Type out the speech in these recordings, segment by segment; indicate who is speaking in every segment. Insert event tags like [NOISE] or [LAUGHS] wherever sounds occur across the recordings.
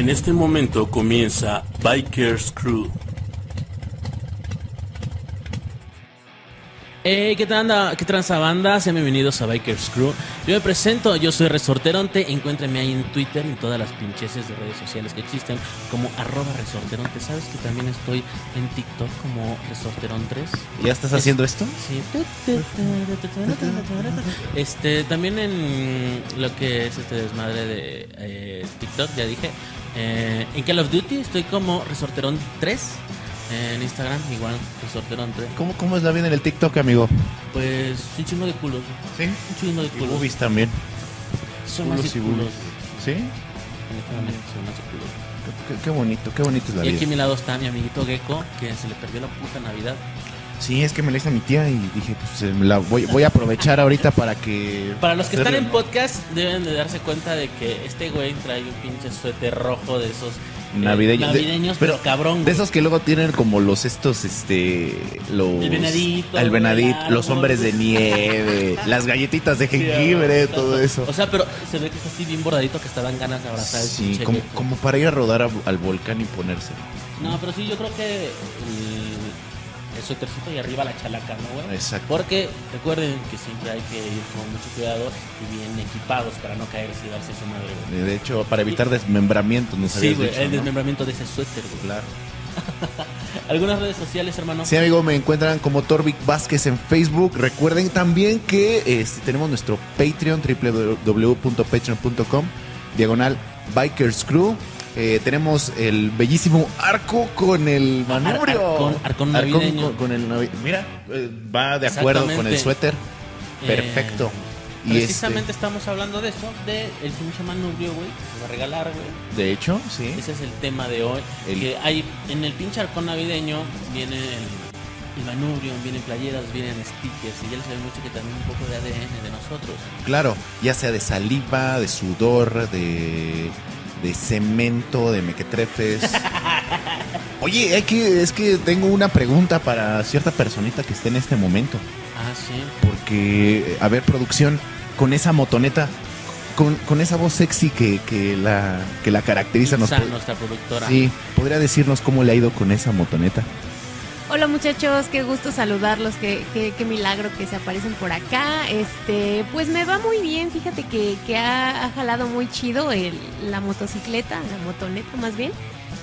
Speaker 1: En este momento comienza Bikers Crew.
Speaker 2: Hey, ¿qué tal anda? ¿Qué tranza banda? Sean bienvenidos a Bikers Crew. Yo me presento, yo soy Resorteronte. Encuéntrenme ahí en Twitter y en todas las pincheses de redes sociales que existen como arroba Resorteronte. ¿Sabes que también estoy en TikTok como Resorteron3?
Speaker 3: ¿Ya estás haciendo esto?
Speaker 2: Sí. Este, también en lo que es este desmadre de eh, TikTok, ya dije. Eh, en Call of Duty estoy como Resorteron3. En Instagram, igual, Resorteron3.
Speaker 3: ¿Cómo, ¿Cómo es la vida en el TikTok, amigo?
Speaker 2: Pues un chingo de culos.
Speaker 3: Sí.
Speaker 2: Un chingo de
Speaker 3: Y
Speaker 2: culos.
Speaker 3: boobies también.
Speaker 2: Son más
Speaker 3: Culos
Speaker 2: de
Speaker 3: y
Speaker 2: culos.
Speaker 3: ¿Sí?
Speaker 2: Son más culos.
Speaker 3: Qué, qué bonito, qué bonito es la
Speaker 2: Y aquí a
Speaker 3: vida.
Speaker 2: mi lado está mi amiguito Gecko, que se le perdió la puta Navidad.
Speaker 3: Sí, es que me la hizo mi tía y dije, pues eh, la voy, voy a aprovechar ahorita para que...
Speaker 2: Para los que están en
Speaker 3: ¿no?
Speaker 2: podcast, deben de darse cuenta de que este güey trae un pinche suéter rojo de esos
Speaker 3: Navideños. De-
Speaker 2: navideños, pero, cabrón.
Speaker 3: De esos que luego tienen como los estos, este, los...
Speaker 2: El venadito,
Speaker 3: El venadito,
Speaker 2: el
Speaker 3: los hombres de nieve, [LAUGHS] las galletitas de jengibre, todo eso.
Speaker 2: O sea, pero se ve que está así bien bordadito que hasta dan ganas de abrazar
Speaker 3: Sí, como, como para ir a rodar a- al volcán y ponerse.
Speaker 2: No, pero sí, yo creo que el, el suétercito y arriba la chalaca, ¿no, güey?
Speaker 3: Exacto.
Speaker 2: Porque recuerden que siempre hay que ir con mucho cuidado y bien equipados para no caerse y darse su madre, güey.
Speaker 3: De hecho, para evitar desmembramientos, nos
Speaker 2: Sí, güey,
Speaker 3: dicho,
Speaker 2: el
Speaker 3: ¿no?
Speaker 2: desmembramiento de ese suéter, güey.
Speaker 3: Claro. [LAUGHS]
Speaker 2: ¿Algunas redes sociales, hermano?
Speaker 3: Sí, amigo, me encuentran como Torvik Vázquez en Facebook. Recuerden también que este, tenemos nuestro Patreon, www.patreon.com, diagonal Bikers Crew. Eh, tenemos el bellísimo arco con el manubrio.
Speaker 2: arcón- arcón navideño.
Speaker 3: con, con el navi- Mira, eh, va de acuerdo con el suéter.
Speaker 2: Eh,
Speaker 3: Perfecto. Y
Speaker 2: Precisamente estamos hablando de eso, de el pinche manubrio, güey, que se va a regalar, güey.
Speaker 3: este, de hecho, sí.
Speaker 2: Ese es el tema de hoy.
Speaker 3: El-
Speaker 2: Que hay en el pinche arcón navideño viene el, el manubrio, vienen playeras, vienen stickers y ya les sabe mucho que también un poco de ADN de nosotros.
Speaker 3: Claro, ya sea de saliva, de sudor, de, de cemento, de mequetrefes. [LAUGHS] Oye, es que, es que tengo una pregunta para cierta personita que esté en este momento.
Speaker 2: Ah, sí.
Speaker 3: Porque, a ver, producción, con esa motoneta, con, con esa voz sexy que, que, la, que la caracteriza, nos
Speaker 2: nuestra productora.
Speaker 3: sí, ¿podría decirnos cómo le ha ido con esa motoneta?
Speaker 4: Hola muchachos, qué gusto saludarlos, qué, qué, qué milagro que se aparecen por acá. Este, pues me va muy bien, fíjate que, que ha, ha jalado muy chido el, la motocicleta, la motoneta más bien.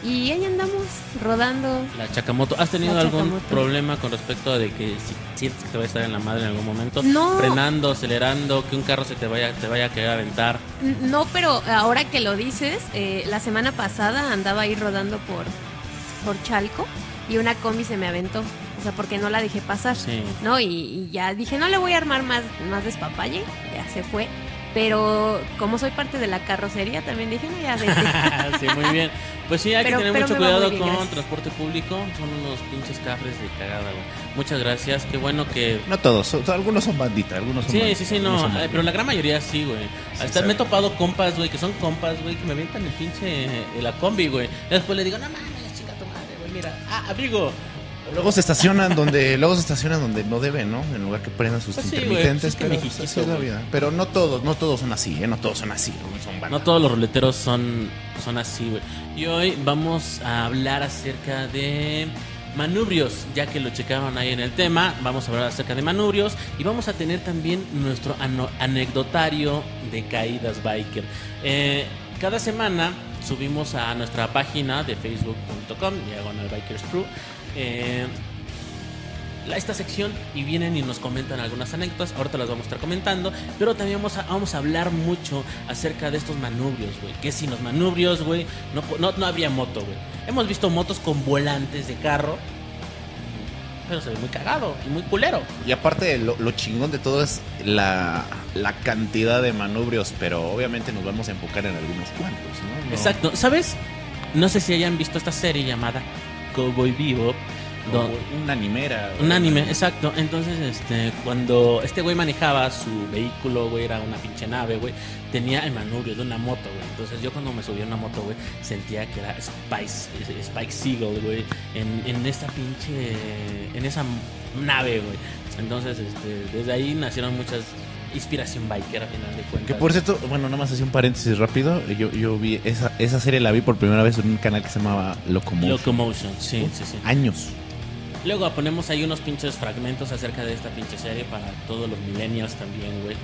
Speaker 4: Y ahí andamos rodando.
Speaker 2: La Chacamoto. ¿Has tenido algún
Speaker 4: Chacamoto.
Speaker 2: problema con respecto a de que si sientes que te va a estar en la madre en algún momento?
Speaker 4: No.
Speaker 2: Frenando, acelerando, que un carro se te vaya, te vaya a querer aventar.
Speaker 4: No, pero ahora que lo dices, eh, la semana pasada andaba ahí rodando por, por Chalco y una combi se me aventó. O sea, porque no la dejé pasar.
Speaker 2: Sí.
Speaker 4: ¿no? Y, y ya dije, no le voy a armar más, más despapalle, ya se fue. Pero como soy parte de la carrocería, también dije, no, ya vete.
Speaker 2: sí, muy bien. Pues sí, hay
Speaker 4: Pero-
Speaker 2: que tener mucho cuidado
Speaker 4: bien,
Speaker 2: con
Speaker 4: gracias.
Speaker 2: transporte público. Son unos pinches cafres de cagada, güey. Muchas gracias. Qué bueno que.
Speaker 3: No todos, son- algunos son banditas, algunos son
Speaker 2: Sí,
Speaker 3: banditas,
Speaker 2: sí, sí, no. eh. Pero la gran mayoría sí, güey. Hasta
Speaker 3: sabe.
Speaker 2: me he topado compas, güey, que son compas, güey, que me avientan el pinche. eh, la combi, güey. Después le digo, no mames, mira. Ah, amigo.
Speaker 3: Luego se estacionan donde, luego se estacionan donde no deben, ¿no? En lugar que prendan sus
Speaker 2: Pues sí, güey,
Speaker 3: intermitentes,
Speaker 2: pues es que
Speaker 3: pero
Speaker 2: México,
Speaker 3: pues, así es la
Speaker 2: güey.
Speaker 3: vida. Pero no todos, no todos son así, ¿eh? No todos son así, no son bandas.
Speaker 2: No todos los ruleteros son, son así, güey. Y hoy vamos a hablar acerca de manubrios, ya que lo checaron ahí en el tema. Vamos a hablar acerca de manubrios y vamos a tener también nuestro ano- anecdotario de caídas biker. Eh, cada semana subimos a nuestra página de facebook.com, diagonal bikers crew. eh, esta sección y vienen y nos comentan algunas anécdotas. Ahorita las vamos a estar comentando. Pero también vamos a, vamos a hablar mucho acerca de estos manubrios, güey. Que sin los manubrios, güey, no, no, no habría moto, güey. Hemos visto motos con volantes de carro. Pero se ve muy cagado y muy culero.
Speaker 3: Y aparte, lo, lo chingón de todo es la, la cantidad de manubrios, pero obviamente nos vamos a enfocar en algunos cuantos, ¿no? No-
Speaker 2: Exacto. ¿Sabes? No sé si hayan visto esta serie llamada Cowboy Bebop.
Speaker 3: Como
Speaker 2: do-
Speaker 3: un animera.
Speaker 2: Un anime, exacto. Entonces, este, cuando este güey manejaba su vehículo, güey, era una pinche nave, güey, tenía el manubrio de una moto, güey. Entonces, yo cuando me subí a una moto, güey, sentía que era Spice, Spike Seagull, güey, en, en esta pinche, en esa nave, güey. Entonces, este, desde ahí nacieron muchas inspiración biker a final de cuentas.
Speaker 3: Que por cierto, bueno, nada más hacía un paréntesis rápido. Yo, yo vi esa, esa serie la vi por primera vez en un canal que se llamaba Locomotion.
Speaker 2: Locomotion, sí, sí, sí.
Speaker 3: Años.
Speaker 2: Luego ponemos ahí unos pinches fragmentos acerca de esta pinche serie para todos los millennials también, güey.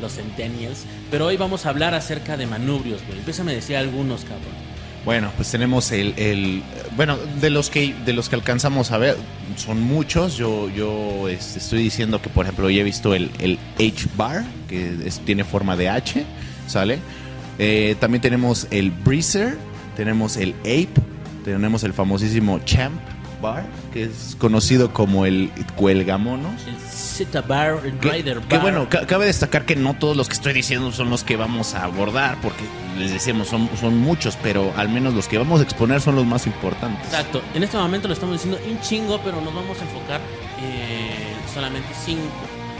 Speaker 2: Los centennials. Pero hoy vamos a hablar acerca de manubrios, güey. Empieza a decir algunos, cabrón.
Speaker 3: Bueno, pues tenemos el, el- bueno, de los que de los que alcanzamos a ver, son muchos. Yo yo este, estoy diciendo que por ejemplo ya he visto el, el H bar, que tiene forma de H, ¿sale? Eh, también tenemos el Breezer, tenemos el Ape, tenemos el famosísimo Champ Bar, que es conocido como el Cuelgamonos.
Speaker 2: El Zeta Bar, el
Speaker 3: Que,
Speaker 2: Rider Bar.
Speaker 3: que bueno, ca- cabe destacar que no todos los que estoy diciendo son los que vamos a abordar, porque les decíamos, son, son muchos, pero al menos los que vamos a exponer son los más importantes.
Speaker 2: Exacto. En este momento lo estamos diciendo un chingo, pero nos vamos a enfocar en solamente cinco.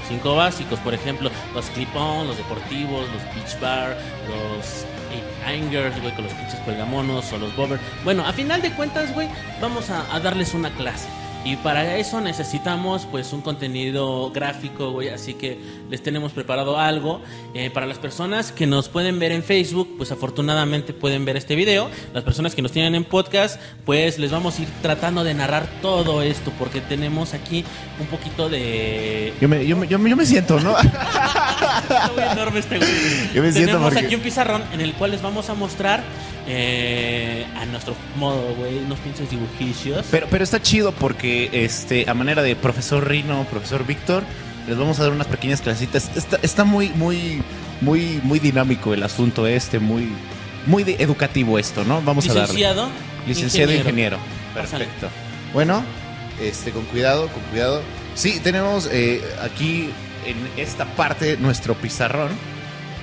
Speaker 2: Cinco básicos, por ejemplo, los clip-on, los deportivos, los beach bar, los angers, güey, con los pinches cuelgamonos o los bobber. Bueno, a final de cuentas, güey, vamos a darles una clase. Y para eso necesitamos pues un contenido gráfico, güey, así que les tenemos preparado algo. Eh, para las personas que nos pueden ver en Facebook, pues afortunadamente pueden ver este video. Las personas que nos tienen en podcast, pues les vamos a ir tratando de narrar todo esto, porque tenemos aquí un poquito de...
Speaker 3: Yo me, yo, me, yo, me, yo me siento, ¿no? [LAUGHS]
Speaker 2: Este güey.
Speaker 3: Yo me siento
Speaker 2: Tenemos
Speaker 3: porque-
Speaker 2: aquí un pizarrón en el cual les vamos a mostrar eh, a nuestro modo, güey, unos pinches dibujillos.
Speaker 3: Pero, pero está chido porque este, a manera de profesor Rino, profesor Víctor, les vamos a dar unas pequeñas clasitas. Está, está muy, muy, muy, muy dinámico el asunto este, muy, muy de- educativo esto, ¿no? Vamos a darle.
Speaker 2: Licenciado.
Speaker 3: Licenciado ingeniero. Perfecto. Bueno, este, con cuidado, con cuidado. Sí, tenemos eh, aquí en esta parte nuestro pizarrón,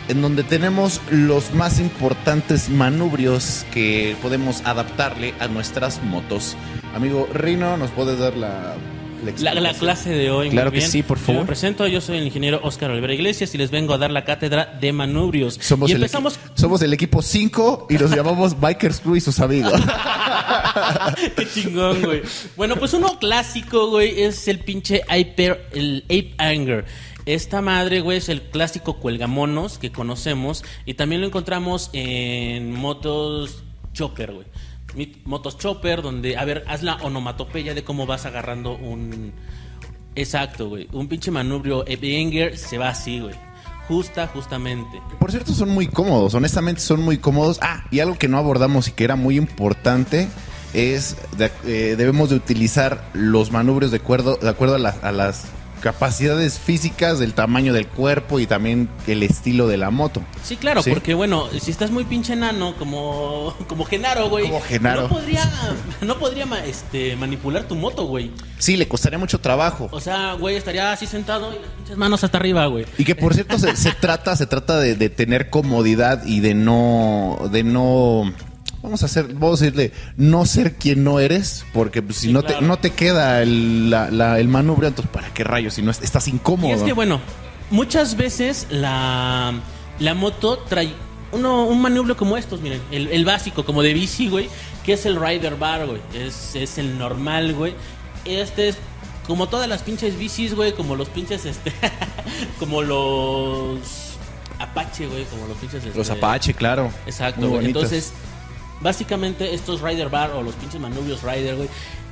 Speaker 3: en donde tenemos los más importantes manubrios que podemos adaptarle a nuestras motos. Amigo Rino, ¿nos puedes dar la,
Speaker 2: La, clase de hoy. muy
Speaker 3: Claro que sí, por
Speaker 2: Yo
Speaker 3: favor.
Speaker 2: me presento, yo soy el ingeniero Óscar Olivera Iglesias y les vengo a dar la cátedra de manubrios.
Speaker 3: Somos,
Speaker 2: y
Speaker 3: el
Speaker 2: empezamos.
Speaker 3: equi- somos el equipo 5 y nos llamamos [LAUGHS] Bikers Crew y sus amigos. [LAUGHS]
Speaker 2: Qué chingón, güey. Bueno, pues uno clásico, güey, es el pinche Hyper, el Ape Anger. Esta madre, güey, es el clásico cuelgamonos que conocemos y también lo encontramos en motos chopper, güey. Motos chopper, donde, a ver, haz la onomatopeya de cómo vas agarrando un... Exacto, güey. Un pinche manubrio Ape Anger se va así, güey. Justa, justamente.
Speaker 3: Por cierto, son muy cómodos, honestamente son muy cómodos. Ah, y algo que no abordamos y que era muy importante es de- eh, debemos de utilizar los manubrios de acuerdo, de acuerdo a las capacidades físicas, del tamaño del cuerpo y también el estilo de la moto.
Speaker 2: Sí, claro,
Speaker 3: Sí.
Speaker 2: porque bueno, si estás muy pinche enano, como, [LAUGHS] como Genaro, güey.
Speaker 3: Como Genaro.
Speaker 2: No podría, no podría este, manipular tu moto, güey.
Speaker 3: Sí, le costaría mucho trabajo.
Speaker 2: O sea, güey, estaría así sentado y las pinches manos hasta arriba, güey.
Speaker 3: Y que por cierto se, se trata, se trata de, de tener comodidad y de no, de no, vamos a hacer, vamos a decirle, no ser quien no eres, porque pues, si
Speaker 2: Sí,
Speaker 3: no
Speaker 2: claro.
Speaker 3: te, no te queda el, la- la- el manubrio, entonces para qué rayos, si no es- estás incómodo.
Speaker 2: Y es que, bueno, muchas veces la, la moto trae uno, un manubrio como estos, miren, el, el básico, como de bici, güey, que es el rider bar, güey. Es, es el normal, güey. Este es como todas las pinches bicis, güey, como los pinches, este, [LAUGHS] como los Apache, güey, como los pinches...
Speaker 3: Los
Speaker 2: este,
Speaker 3: Apache, claro.
Speaker 2: Exacto, güey. Entonces, básicamente estos Rider Bar o los pinches manubrios Rider, güey,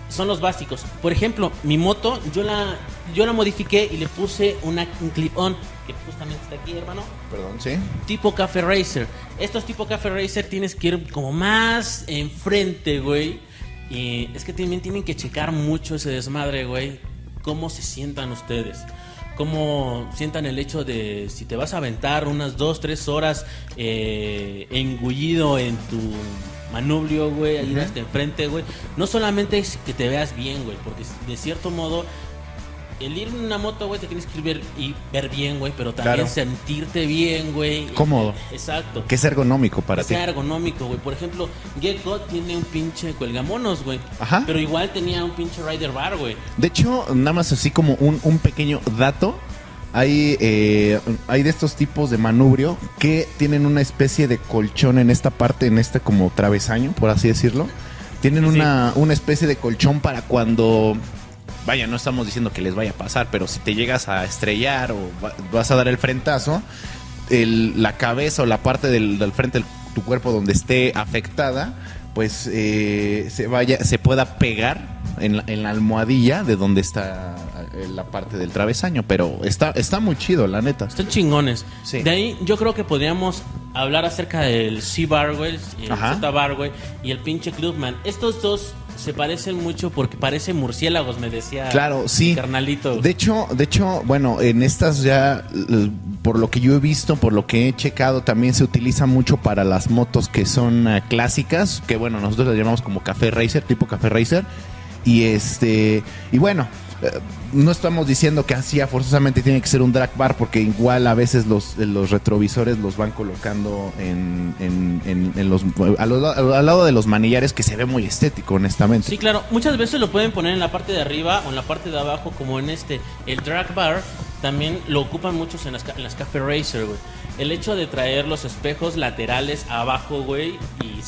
Speaker 2: son los básicos. Por ejemplo, mi moto, yo la, yo la modifiqué y le puse una, un clip-on, que justamente está aquí, hermano,
Speaker 3: Perdón, sí.
Speaker 2: tipo Café Racer. Estos tipo Café Racer tienes que ir como más enfrente, güey. Y es que también tienen que checar mucho ese desmadre, güey. Cómo se sientan ustedes. Cómo sientan el hecho de si te vas a aventar unas dos, tres horas eh, engullido en tu manubrio, güey, ahí hasta enfrente, güey. No solamente es que te veas bien, güey, porque de cierto modo el ir en una moto, güey, te tienes que ir ver, y ver bien, güey, pero también
Speaker 3: Claro.
Speaker 2: sentirte bien, güey.
Speaker 3: Cómodo.
Speaker 2: Exacto.
Speaker 3: Que es ergonómico para
Speaker 2: Que
Speaker 3: ti.
Speaker 2: sea ergonómico, güey. Por ejemplo, Gecko tiene un pinche cuelgamonos, güey.
Speaker 3: Ajá.
Speaker 2: Pero igual tenía un pinche rider bar, güey.
Speaker 3: De hecho, nada más así como un, un pequeño dato. Hay, eh, hay de estos tipos de manubrio que tienen una especie de colchón en esta parte, en este como travesaño, por así decirlo. Tienen
Speaker 2: Sí.
Speaker 3: una, una especie de colchón para cuando vaya, no estamos diciendo que les vaya a pasar, pero si te llegas a estrellar o va- vas a dar el frentazo, el- la cabeza o la parte del, del frente de tu cuerpo donde esté afectada, pues eh, se vaya, se pueda pegar en la, en la almohadilla de donde está la parte del travesaño. Pero está, está muy chido, la neta.
Speaker 2: Están chingones.
Speaker 3: Sí.
Speaker 2: De ahí yo creo que podríamos hablar acerca del C-Bar, güey, el
Speaker 3: Ajá.
Speaker 2: Z-Bar, güey, y el pinche Clubman. Estos dos se parecen mucho porque parecen murciélagos, me decía
Speaker 3: Claro, sí.
Speaker 2: carnalito.
Speaker 3: De hecho, de hecho, bueno, en estas ya, eh, por lo que yo he visto, por lo que he checado, también se utiliza mucho para las motos que son eh, clásicas, que bueno, nosotros las llamamos como café racer, tipo café racer. Y este, y bueno, eh, no estamos diciendo que así a forzosamente tiene que ser un drag bar, porque igual a veces los, los retrovisores los van colocando en, en, en- en los, al lado de los manillares, que se ve muy estético, honestamente.
Speaker 2: Sí, claro. Muchas veces lo pueden poner en la parte de arriba o en la parte de abajo, como en este. El drag bar también lo ocupan muchos en las, en las Café Racer, güey. El hecho de traer los espejos laterales abajo, güey, y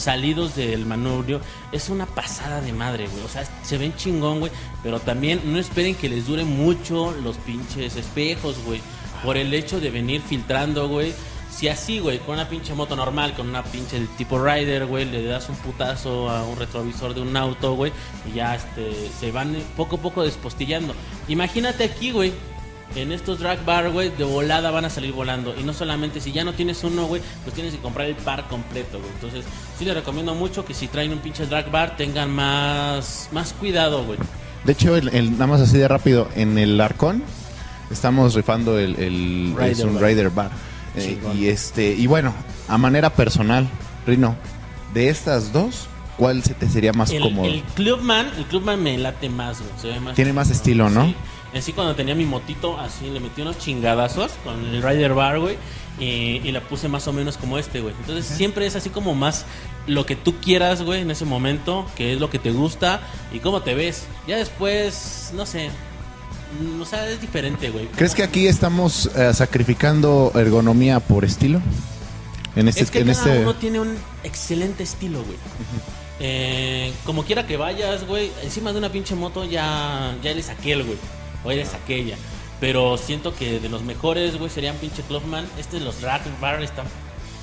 Speaker 2: salidos del manubrio, es una pasada de madre, güey. O sea, se ven chingón, güey. Pero también no esperen que les duren mucho los pinches espejos, güey. Por el hecho de venir filtrando, güey. Si así, güey, con una pinche moto normal, con una pinche de tipo rider, güey, le das un putazo a un retrovisor de un auto, güey, y ya este, se van poco a poco despostillando. Imagínate aquí, güey, en estos drag bar, güey, de volada van a salir volando. Y no solamente, si ya no tienes uno, güey, pues tienes que comprar el par completo, güey. Entonces, sí les recomiendo mucho que si traen un pinche drag bar, tengan más, más cuidado, güey.
Speaker 3: De hecho, el, el- nada más así de rápido, en el Arcón estamos rifando el, el
Speaker 2: Rider
Speaker 3: es un
Speaker 2: Bar.
Speaker 3: Rider Bar. Eh, y este, y bueno, a manera personal, Rino, de estas dos, ¿cuál se te sería más
Speaker 2: El,
Speaker 3: cómodo?
Speaker 2: el Clubman, el Clubman me late más, güey. Se ve más
Speaker 3: Tiene más estilo, ¿no?
Speaker 2: Sí. Así cuando tenía mi motito, así le metí unos chingadazos con el Rider Bar, güey. Y, y la puse más o menos como este, güey. Entonces siempre es así como más lo que tú quieras, güey, en ese momento, que es lo que te gusta y cómo te ves. Ya después, no sé. mm, O sea, es diferente, güey.
Speaker 3: ¿Crees que aquí estamos eh, sacrificando ergonomía por estilo? En este,
Speaker 2: es que
Speaker 3: en
Speaker 2: cada
Speaker 3: este
Speaker 2: uno tiene un excelente estilo, güey. Eh, como quiera que vayas, güey, encima de una pinche moto ya, ya eres aquel, güey. O eres aquella. Pero siento que de los mejores, güey, serían pinche Clubman. Este de los Rack Bar están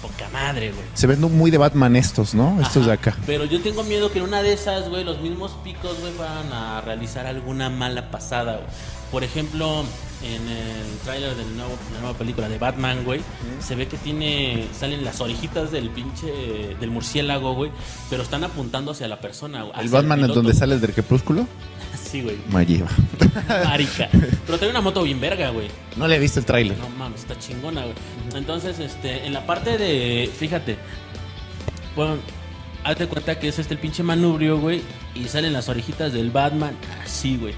Speaker 2: poca madre, güey.
Speaker 3: se ven muy de Batman estos, ¿no? Estos de acá.
Speaker 2: Pero yo tengo miedo que en una de esas, güey, los mismos picos, güey, van a realizar alguna mala pasada, güey. Por ejemplo, en el tráiler de la nueva película de Batman, güey, se ve que tiene, salen las orejitas del pinche, del murciélago, güey, pero están apuntando hacia la persona, güey.
Speaker 3: ¿El Batman es donde sale el del crepúsculo?
Speaker 2: Sí, güey.
Speaker 3: Me lleva.
Speaker 2: Marica. Pero trae una moto bien verga, güey.
Speaker 3: No le he visto el tráiler.
Speaker 2: No mames, está chingona, güey. Entonces, este, en la parte de. Fíjate. Bueno, hazte cuenta que es este el pinche manubrio, güey. Y salen las orejitas del Batman. Así, güey.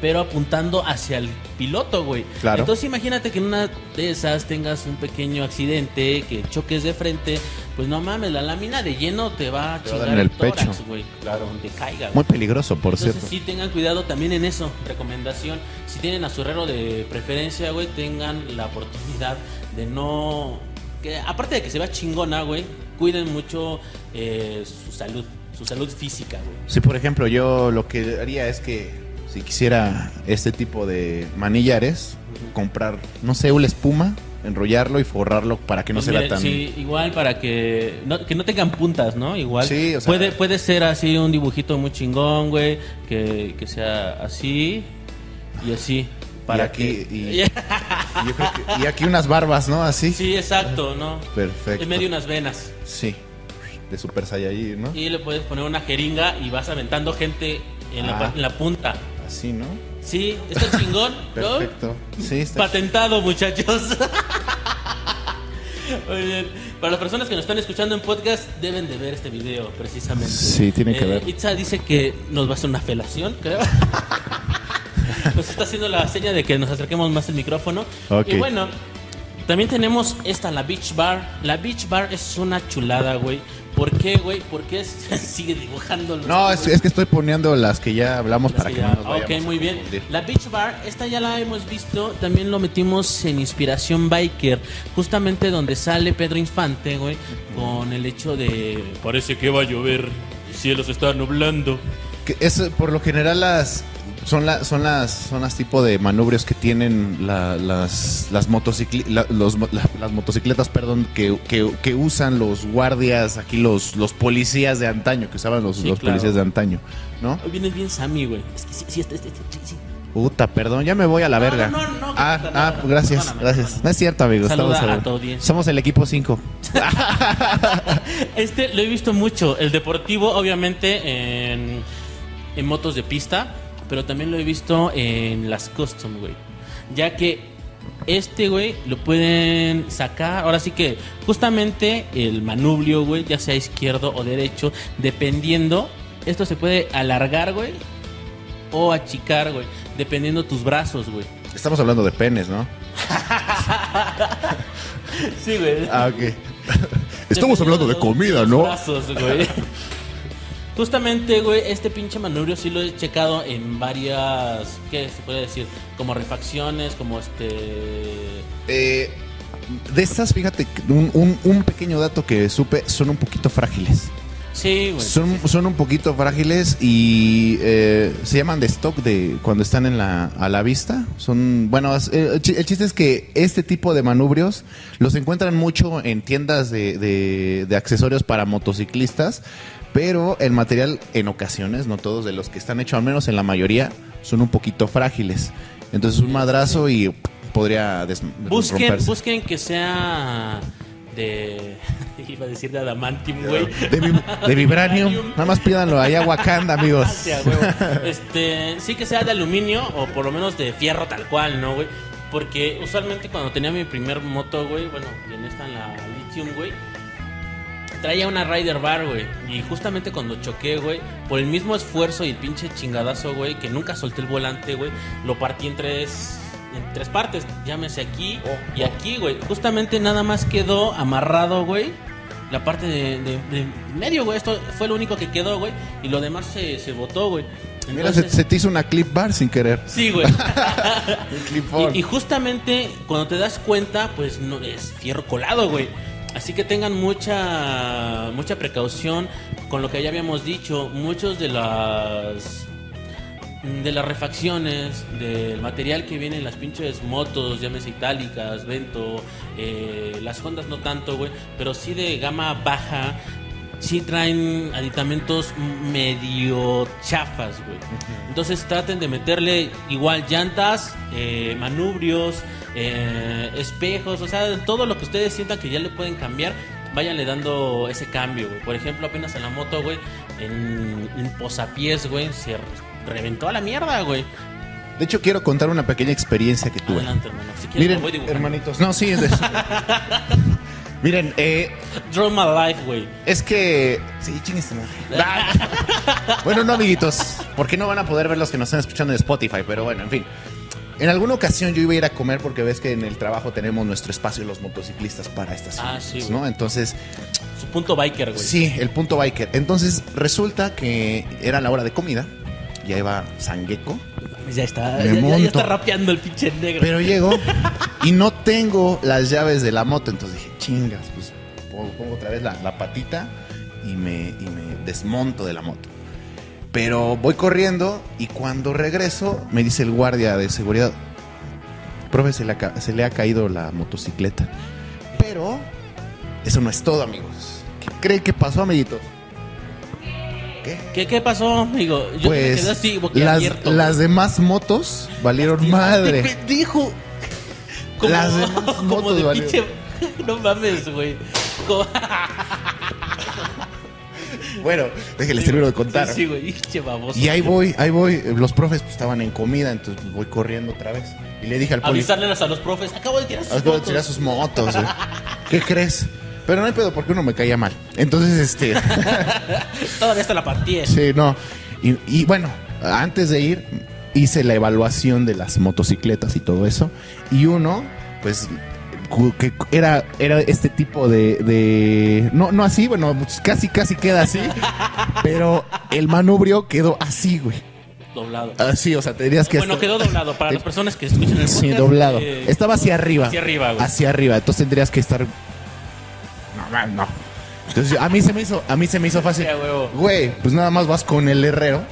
Speaker 2: Pero apuntando hacia el piloto, güey.
Speaker 3: Claro.
Speaker 2: Entonces imagínate que en una de esas tengas un pequeño accidente, que choques de frente. Pues no mames, la lámina de lleno te va a
Speaker 3: Te
Speaker 2: chingar
Speaker 3: en el
Speaker 2: tórax,
Speaker 3: pecho.
Speaker 2: güey. Claro, donde caiga, güey.
Speaker 3: Muy peligroso, por
Speaker 2: Entonces
Speaker 3: cierto.
Speaker 2: sí tengan cuidado también en eso. Recomendación, si tienen a su herrero de preferencia, güey, tengan la oportunidad de no... que Aparte de que se vea chingona, güey, cuiden mucho eh, su salud, su salud física, güey.
Speaker 3: Sí, por ejemplo, yo lo que haría es que si quisiera este tipo de manillares, comprar, no sé, una espuma, enrollarlo y forrarlo para que no
Speaker 2: Pues
Speaker 3: se vea tan...
Speaker 2: Sí, igual para que no, que no tengan puntas, ¿no? Igual
Speaker 3: Sí, o sea-
Speaker 2: puede, puede ser así un dibujito muy chingón, güey, que, que sea así y así. Para
Speaker 3: y aquí,
Speaker 2: que...
Speaker 3: y, [LAUGHS] yo creo que- y aquí unas barbas, ¿no? Así.
Speaker 2: Sí, exacto, ¿no?
Speaker 3: Perfecto.
Speaker 2: En medio unas venas.
Speaker 3: Sí. De Super Saiyajin, ¿no?
Speaker 2: Y le puedes poner una jeringa y vas aventando gente en,
Speaker 3: Ah.
Speaker 2: en la punta.
Speaker 3: Así, ¿no?
Speaker 2: Sí, está chingón, [LAUGHS] ¿no?
Speaker 3: Perfecto. Sí, está
Speaker 2: Patentado, muchachos. [LAUGHS] Muy bien. Para las personas que nos están escuchando en podcast, deben de ver este video, precisamente.
Speaker 3: Sí, tienen que
Speaker 2: Eh,
Speaker 3: ver.
Speaker 2: Itza dice que nos va a hacer una felación, creo. [LAUGHS] nos está haciendo la seña de que nos acerquemos más el micrófono.
Speaker 3: Ok.
Speaker 2: Y bueno, también tenemos esta, la Beach Bar. La Beach Bar es una chulada, güey. ¿Por qué, güey? Porque [LAUGHS] sigue dibujando los
Speaker 3: No, es, es que estoy poniendo las que ya hablamos
Speaker 2: las
Speaker 3: para
Speaker 2: que
Speaker 3: que
Speaker 2: ya-
Speaker 3: no nos
Speaker 2: ok,
Speaker 3: vayamos a
Speaker 2: muy bien.
Speaker 3: confundir.
Speaker 2: La Beach Bar, esta ya la hemos visto, también lo metimos en Inspiración Biker, justamente donde sale Pedro Infante, güey, con el hecho de... Parece que va a llover, el cielo se está nublando.
Speaker 3: Que es, por lo general las Son, la- son las son las tipo de manubrios que tienen la- las las, motocicli- la- los las motocicletas, perdón, que, que- que usan los guardias, aquí los, los policías de antaño, que usaban los,
Speaker 2: Sí,
Speaker 3: los
Speaker 2: claro.
Speaker 3: policías de antaño, ¿no?
Speaker 2: Hoy vienes bien Sammy, güey. Es que sí, sí, este, este, sí, sí.
Speaker 3: Puta, perdón, ya me voy a la
Speaker 2: No,
Speaker 3: verga.
Speaker 2: no, no, no,
Speaker 3: ah,
Speaker 2: no,
Speaker 3: ah, gracias,
Speaker 2: perdóname,
Speaker 3: gracias.
Speaker 2: perdóname.
Speaker 3: No es cierto, amigos. Estamos
Speaker 2: a.
Speaker 3: Somos el equipo 5. [LAUGHS]
Speaker 2: Este lo he visto mucho. El deportivo, obviamente, en, en motos de pista, pero también lo he visto en las custom, güey. Ya que este, güey, lo pueden sacar. Ahora sí que, justamente el manubrio, güey, ya sea izquierdo o derecho, dependiendo, esto se puede alargar, güey, o achicar, güey, dependiendo tus brazos, güey.
Speaker 3: Estamos hablando de penes, ¿no? [LAUGHS]
Speaker 2: Sí, güey.
Speaker 3: Ah, ok. [LAUGHS] Estamos hablando de comida, ¿no?
Speaker 2: brazos, güey. [LAUGHS] Justamente, güey, este pinche manubrio sí lo he checado en varias, ¿qué se puede decir? Como refacciones, como este...
Speaker 3: Eh, de estas, fíjate, un, un- un pequeño dato que supe, son un poquito frágiles.
Speaker 2: Sí, güey.
Speaker 3: Son, son un poquito frágiles y eh, se llaman de stock de cuando están en la, a la vista. Son, bueno, el el chiste es que este tipo de manubrios los encuentran mucho en tiendas de, de- de accesorios para motociclistas, pero el material en ocasiones, no todos de los que están hechos, al menos en la mayoría, son un poquito frágiles. Entonces un madrazo y podría
Speaker 2: Busquen,
Speaker 3: romperse.
Speaker 2: busquen que sea de... [LAUGHS] Iba a decir de adamantium, güey.
Speaker 3: De, vi- de vibranium. Nada más pídanlo allá a Wakanda, amigos. [LAUGHS]
Speaker 2: Sí. Este, sí que sea de aluminio o por lo menos de fierro tal cual, ¿no, güey? Porque usualmente cuando tenía mi primer moto, güey, bueno, en esta en la Lithium, güey, traía una Rider Bar, güey. Y justamente cuando choqué, güey, por el mismo esfuerzo y el pinche chingadazo, güey, que nunca solté el volante, güey, lo partí en tres en tres partes, llámese aquí y aquí, güey. Justamente nada más quedó amarrado, güey. La parte de, de- de medio, güey. Esto fue lo único que quedó, güey. Y lo demás se, se botó, güey.
Speaker 3: Mira, se, te hizo una clip bar sin querer.
Speaker 2: Sí, güey. [LAUGHS] y, y justamente cuando te das cuenta, pues no es fierro colado, güey. Así que tengan mucha mucha precaución con lo que ya habíamos dicho. Muchos de las de las refacciones, del material que viene en las pinches motos, llámese itálicas, Vento, eh, las Hondas no tanto, güey, pero sí de gama baja, sí traen aditamentos medio chafas, güey. Entonces traten de meterle igual llantas, eh, manubrios, eh, espejos, o sea, todo lo que ustedes sientan que ya le pueden cambiar, váyanle dando ese cambio, güey. Por ejemplo, apenas en la moto, güey, en, en posapiés, güey, se reventó a la mierda, güey.
Speaker 3: De hecho, quiero contar una pequeña experiencia que tuve.
Speaker 2: Adelante, hermano. Si quieres,
Speaker 3: Miren,
Speaker 2: voy
Speaker 3: hermanitos. No, sí. es de- [LAUGHS] Miren, eh,
Speaker 2: Draw my life, güey.
Speaker 3: es que. Sí, chingues [LAUGHS] bueno, no, amiguitos. Porque no van a poder ver los que nos están escuchando en Spotify. Pero bueno, en fin. En alguna ocasión yo iba a ir a comer porque ves que en el trabajo tenemos nuestro espacio los motociclistas para estas
Speaker 2: Ah, sí, güey.
Speaker 3: ¿no? Entonces,
Speaker 2: Su punto biker, güey.
Speaker 3: Sí, el punto biker. Entonces resulta que era la hora de comida. Ya iba Sangeco.
Speaker 2: Ya está. Ya, ya- ya
Speaker 3: monto.
Speaker 2: está rapeando el pinche negro.
Speaker 3: Pero llego y no tengo las llaves de la moto. Entonces dije, chingas, pues pongo, otra vez la, la patita y me, y me desmonto de la moto. Pero voy corriendo y cuando regreso me dice el guardia de seguridad, profe, se le ha, se le ha caído la motocicleta. Pero eso no es todo, amigos. ¿Qué creen que pasó, amiguitos? ¿Qué?
Speaker 2: ¿Qué, ¿Qué pasó, amigo? Yo me quedé
Speaker 3: Pues
Speaker 2: así,
Speaker 3: las, las demás motos valieron madre.
Speaker 2: Dijo. Como,
Speaker 3: Las demás
Speaker 2: como
Speaker 3: motos
Speaker 2: de
Speaker 3: valieron.
Speaker 2: pinche. No mames, güey. Como-
Speaker 3: Bueno, déjenles termino de contar.
Speaker 2: Sí, sí, güey. Baboso.
Speaker 3: Y ahí voy, ahí voy. Los profes pues, estaban en comida, entonces pues, voy corriendo otra vez. Y le dije al poli,
Speaker 2: Avisarles a los profes. Acabo de tirar sus
Speaker 3: acabo de tirar sus motos. güey. ¿Qué crees? Pero no hay pedo porque uno me caía mal. Entonces, este, [LAUGHS]
Speaker 2: Todavía está la partida.
Speaker 3: sí, no. Y, y, bueno, antes de ir, hice la evaluación de las motocicletas y todo eso. Y uno, pues, que era, era este tipo de, de- No, no así, bueno, pues, casi, casi queda así. [LAUGHS] pero el manubrio quedó así, güey.
Speaker 2: Doblado.
Speaker 3: Así, o sea, tendrías que...
Speaker 2: bueno, quedó doblado. Para las personas que escuchan el
Speaker 3: Sí,
Speaker 2: podcast,
Speaker 3: doblado.
Speaker 2: eh,
Speaker 3: Estaba hacia arriba.
Speaker 2: hacia arriba, güey.
Speaker 3: Hacia arriba. Entonces tendrías que estar. No. Entonces a mí se me hizo, a mí se me hizo fácil.
Speaker 2: Huevo.
Speaker 3: Güey, pues nada más vas con el herrero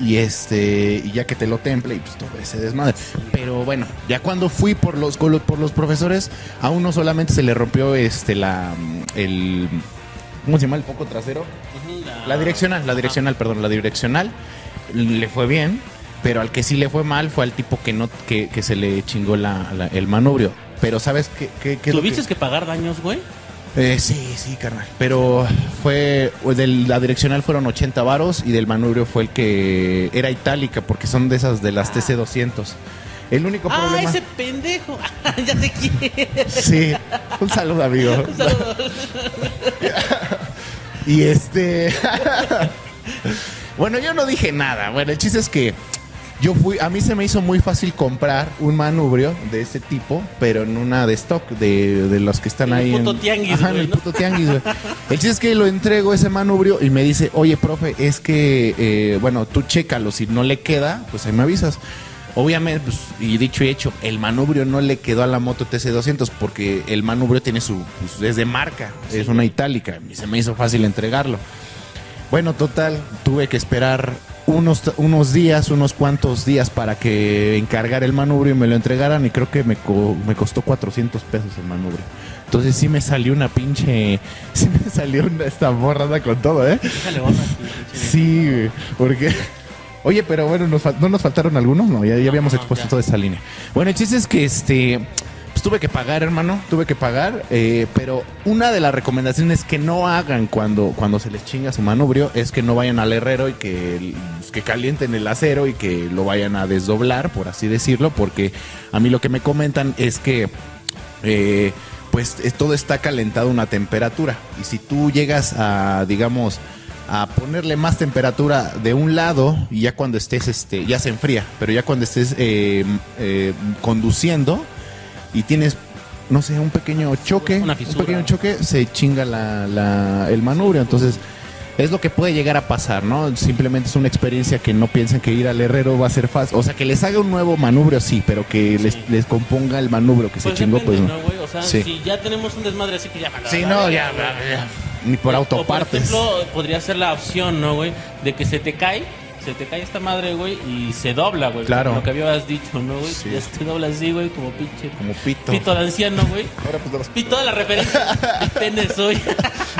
Speaker 3: y este y ya que te lo temple y pues todo ese desmadre. Pero bueno, ya cuando fui por los con los- por los profesores, a uno solamente se le rompió este la el ¿cómo se llama el foco trasero? La direccional, la direccional, perdón, la direccional le fue bien, pero al que sí le fue mal fue al tipo que no que, que se le chingó la, la- el manubrio. Pero ¿sabes qué, qué, qué es lo
Speaker 2: ¿Tuviste
Speaker 3: que-
Speaker 2: que pagar daños, güey?
Speaker 3: Eh, sí, sí, carnal. Pero fue de la direccional fueron 80 varos y del manubrio fue el que era itálica porque son de esas de las TC200. El único
Speaker 2: Ah,
Speaker 3: problema
Speaker 2: ese pendejo. [LAUGHS] ya sé quién.
Speaker 3: Sí, un saludo, amigo. [LAUGHS] y este. [LAUGHS] bueno, yo no dije nada. Bueno, el chiste es que yo fui. A mí se me hizo muy fácil comprar un manubrio de ese tipo, pero en una de stock, de, de los que están
Speaker 2: En el
Speaker 3: ahí.
Speaker 2: puto tianguis,
Speaker 3: Ajá, en el
Speaker 2: ¿no?
Speaker 3: puto tianguis, güey. El chiste es que lo entrego ese manubrio y me dice, oye, profe, es que, eh, bueno, tú chécalo. Si no le queda, pues ahí me avisas. Obviamente, pues, y dicho y hecho, el manubrio no le quedó a la moto TC200 porque el manubrio tiene su, pues, es de marca, es una itálica y se me hizo fácil entregarlo. Bueno, total, tuve que esperar unos, unos días, unos cuantos días para que encargara el manubrio y me lo entregaran y creo que me, co- me costó 400 pesos el manubrio. Entonces sí me salió una pinche, [LAUGHS] sí me salió una, esta borrada con todo, ¿eh? Sí, porque... [LAUGHS] Oye, pero bueno, nos ¿no nos faltaron algunos? No, ya, habíamos expuesto toda esa línea. Bueno, el chiste es que este... Tuve que pagar, hermano, tuve que pagar, eh, pero una de las recomendaciones que no hagan cuando, cuando se les chinga su manubrio es que no vayan al herrero y que, pues, que calienten el acero y que lo vayan a desdoblar, por así decirlo, porque a mí lo que me comentan es que eh, pues es- todo está calentado a una temperatura. Y si tú llegas a, digamos, a ponerle más temperatura de un lado, y ya cuando estés, este, ya se enfría, pero ya cuando estés eh, eh, conduciendo y tienes, no sé, un pequeño choque,
Speaker 2: Una
Speaker 3: un pequeño choque, se chinga la, la- el manubrio. Entonces, es lo que puede llegar a pasar, ¿no? Simplemente es una experiencia que no piensen que ir al herrero va a ser fácil. O sea, que les haga un nuevo manubrio, sí, pero que les, les componga el manubrio que se
Speaker 2: Pues
Speaker 3: chingó,
Speaker 2: depende,
Speaker 3: pues no.
Speaker 2: O sea,
Speaker 3: Sí.
Speaker 2: si ya tenemos un desmadre así, pues ya
Speaker 3: Sí, no, ya, ya, ya. Ni por
Speaker 2: O,
Speaker 3: autopartes.
Speaker 2: por ejemplo, podría ser la opción, ¿no, güey? De que se te cae, se te cae esta madre, güey, y se dobla, güey.
Speaker 3: Claro.
Speaker 2: Lo que habías dicho, ¿no, güey?
Speaker 3: Sí.
Speaker 2: Ya se te dobla así, güey, como pinche.
Speaker 3: Como pito.
Speaker 2: Pito de anciano, güey.
Speaker 3: Ahora pues los-
Speaker 2: Pito de la referencia. [LAUGHS] de pene soy.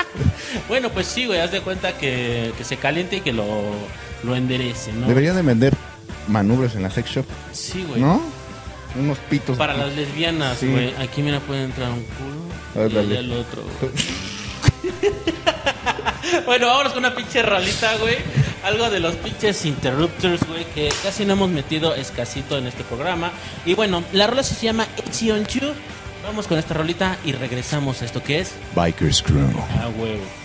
Speaker 2: [LAUGHS] bueno, pues sí, güey, haz de cuenta que, que se caliente y que lo, lo enderece, ¿no?
Speaker 3: Deberían de vender manubrios en la sex shop,
Speaker 2: Sí, güey.
Speaker 3: ¿no? Unos pitos.
Speaker 2: Para las lesbianas,
Speaker 3: Sí.
Speaker 2: güey. Aquí, mira, puede entrar un culo.
Speaker 3: Ándale.
Speaker 2: Y el otro, güey. [LAUGHS] bueno, vámonos con una pinche rolita, güey. Algo de los pinches interrupters, güey, que casi no hemos metido escasito en este programa. Y bueno, la rola se llama It's on You. Vamos con esta rolita y regresamos a esto que es
Speaker 3: Bikers Crew.
Speaker 2: a huevo.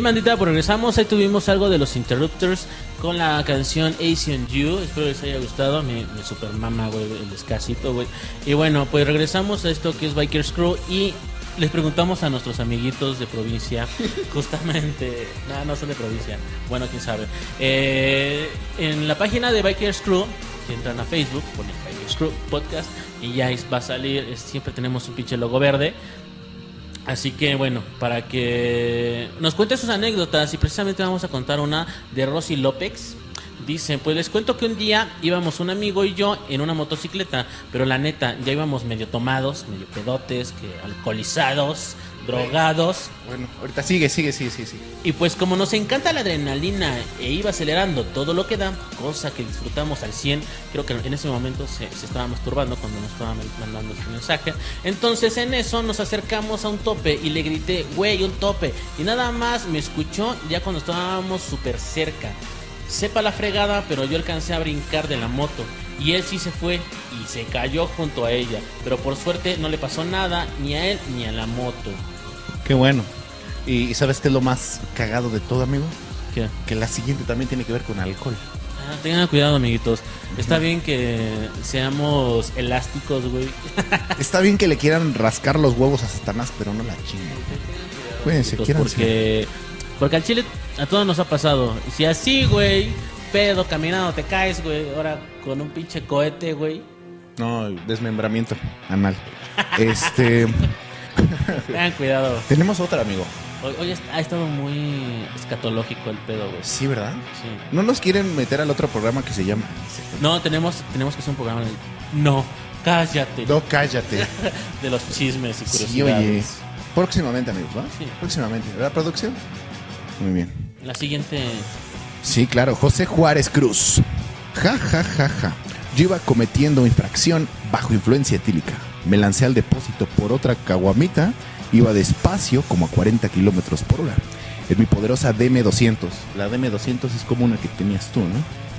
Speaker 2: Bien, bandita, pues regresamos. Ahí tuvimos algo de los Interrupters con la canción Asian You. Espero les haya gustado. Mi, mi super mama, güey, el escasito, güey. Y bueno, pues regresamos a esto que es Bikers Crew y les preguntamos a nuestros amiguitos de provincia, [LAUGHS] justamente, no, no son de provincia, bueno, quién sabe. Eh, en la página de Bikers Crew, si entran a Facebook, ponen Bikers Crew Podcast y ya va a salir, siempre tenemos un pinche logo verde. Así que bueno, para que nos cuente sus anécdotas y precisamente vamos a contar una de Rosy López. Dice, pues les cuento que un día íbamos un amigo y yo en una motocicleta, pero la neta, ya íbamos medio tomados, medio pedotes, que alcoholizados, drogados.
Speaker 3: Bueno, ahorita sigue, sigue, sigue, sigue. sigue.
Speaker 2: Y pues como nos encanta la adrenalina e iba acelerando todo lo que da, cosa que disfrutamos al 100, creo que en ese momento se, se estaba masturbando cuando nos estaba mandando este mensaje. Entonces en eso nos acercamos a un tope y le grité, güey, un tope. Y nada más me escuchó ya cuando estábamos súper cerca. Sepa la fregada, pero yo alcancé a brincar de la moto. Y él sí se fue y se cayó junto a ella. Pero por suerte no le pasó nada ni a él ni a la moto.
Speaker 3: Qué bueno. ¿Y y sabes qué es lo más cagado de todo, amigo?
Speaker 2: ¿Qué?
Speaker 3: Que la siguiente también tiene que ver con alcohol.
Speaker 2: Ah, tengan cuidado, amiguitos. Está bien que seamos elásticos, güey. [LAUGHS]
Speaker 3: Está bien que le quieran rascar los huevos a Satanás, pero no la chinguen. Cuídense, quieran
Speaker 2: porque, porque al chile a todos nos ha pasado. Y si así, güey, pedo, caminando, te caes, güey, ahora con un pinche cohete, güey.
Speaker 3: No, desmembramiento anal. Este. [LAUGHS] [LAUGHS]
Speaker 2: Tengan cuidado.
Speaker 3: Tenemos otra, amigo.
Speaker 2: Hoy, ha estado muy escatológico el pedo, güey.
Speaker 3: Sí, ¿verdad?
Speaker 2: Sí.
Speaker 3: No nos quieren meter al otro programa que se llama.
Speaker 2: No, tenemos, tenemos que hacer un programa. de- No, cállate.
Speaker 3: No, cállate. [LAUGHS]
Speaker 2: De los chismes y
Speaker 3: Sí,
Speaker 2: curiosidades.
Speaker 3: oye. Próximamente, amigos, ¿va?
Speaker 2: Sí.
Speaker 3: Próximamente. ¿Verdad, producción? Muy bien.
Speaker 2: La siguiente.
Speaker 3: Sí, claro, José Juárez Cruz. Ja, ja, ja, ja. Yo iba cometiendo infracción bajo influencia etílica. Me lancé al depósito por otra caguamita. Iba despacio, como a 40 kilómetros por hora. En mi poderosa DM200. La DM200 es como una que tenías tú, ¿no?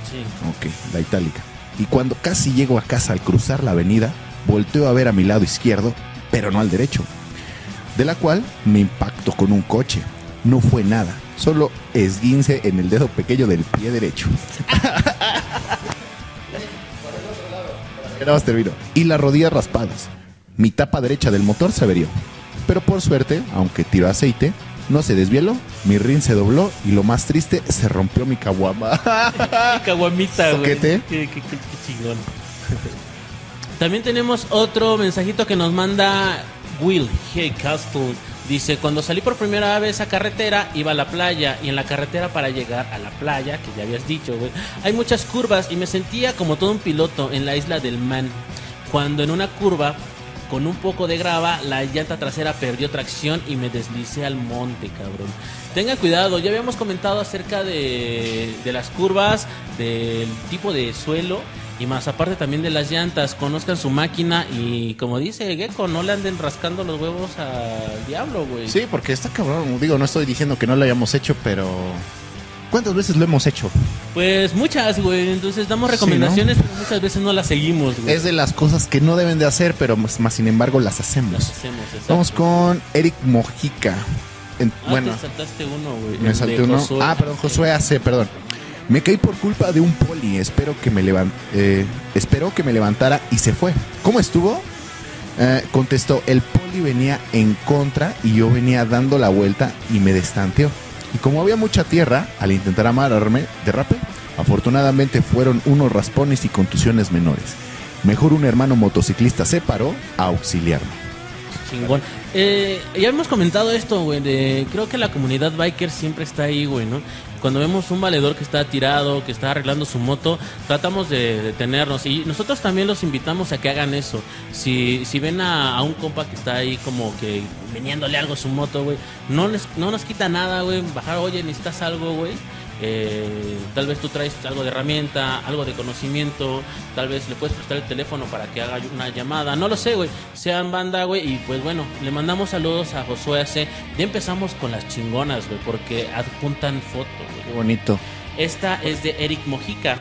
Speaker 2: Sí.
Speaker 3: Ok, la itálica. Y cuando casi llego a casa al cruzar la avenida, volteo a ver a mi lado izquierdo, pero no al derecho. De la cual me impacto con un coche. No fue nada, solo esguince en el dedo pequeño del pie derecho. [LAUGHS] Nada más termino. Y las rodillas raspadas. Mi tapa derecha del motor se averió. Pero por suerte, aunque tiró aceite, no se desvieló, mi rin se dobló y lo más triste, se rompió mi caguama. [LAUGHS]
Speaker 2: Caguamita, güey.
Speaker 3: Soquete.
Speaker 2: Qué, qué- qué- qué chingón. También tenemos otro mensajito que nos manda Will Hey Castle. Dice, cuando salí por primera vez a carretera, iba a la playa y en la carretera para llegar a la playa, que ya habías dicho, güey, hay muchas curvas y me sentía como todo un piloto en la isla del Man. Cuando en una curva, con un poco de grava, la llanta trasera perdió tracción y me deslicé al monte, cabrón. Tengan cuidado, ya habíamos comentado acerca de las curvas, del tipo de suelo y más aparte también de las llantas. Conozcan su máquina y como dice Gecko, no le anden rascando los huevos al diablo, güey.
Speaker 3: Sí, porque está cabrón. Digo, no estoy diciendo que no lo hayamos hecho, pero. ¿Cuántas veces lo hemos hecho?
Speaker 2: Pues muchas, güey. Entonces damos
Speaker 3: Sí,
Speaker 2: recomendaciones, pero muchas veces no las seguimos, güey.
Speaker 3: Es de las cosas que no deben de hacer, pero más, más sin embargo las hacemos.
Speaker 2: Las hacemos, exacto.
Speaker 3: Vamos con Eric Mojica. En-
Speaker 2: Ah,
Speaker 3: bueno,
Speaker 2: te saltaste uno, güey.
Speaker 3: me salté uno.
Speaker 2: Josué.
Speaker 3: Ah, perdón, Josué AC, perdón. Me caí por culpa de un poli. Espero que me levan- eh, espero que me levantara y se fue. ¿Cómo estuvo? Eh, contestó, el poli venía en contra y yo venía dando la vuelta y me destanteó. Y como había mucha tierra, al intentar amarrarme, derrapé. Afortunadamente fueron unos raspones y contusiones menores. Mejor un hermano motociclista se paró a auxiliarme.
Speaker 2: Chingón. Eh, ya hemos comentado esto, güey, de creo que la comunidad biker siempre está ahí, güey, ¿no? Cuando vemos un valedor que está tirado, que está arreglando su moto, tratamos de detenernos y nosotros también los invitamos a que hagan eso. Si, si ven a, un compa que está ahí como que veniéndole algo a su moto, güey, no, les, no nos quita nada, güey, bajar, oye, necesitas algo, güey. Eh, tal vez tú traes algo de herramienta, algo de conocimiento, tal vez le puedes prestar el teléfono para que haga una llamada, no lo sé, güey. Sean banda, güey, y pues bueno, le mandamos saludos a Josué AC. Ya empezamos con las chingonas, güey, porque adjuntan foto, güey.
Speaker 3: Qué bonito.
Speaker 2: Esta es de Eric Mojica.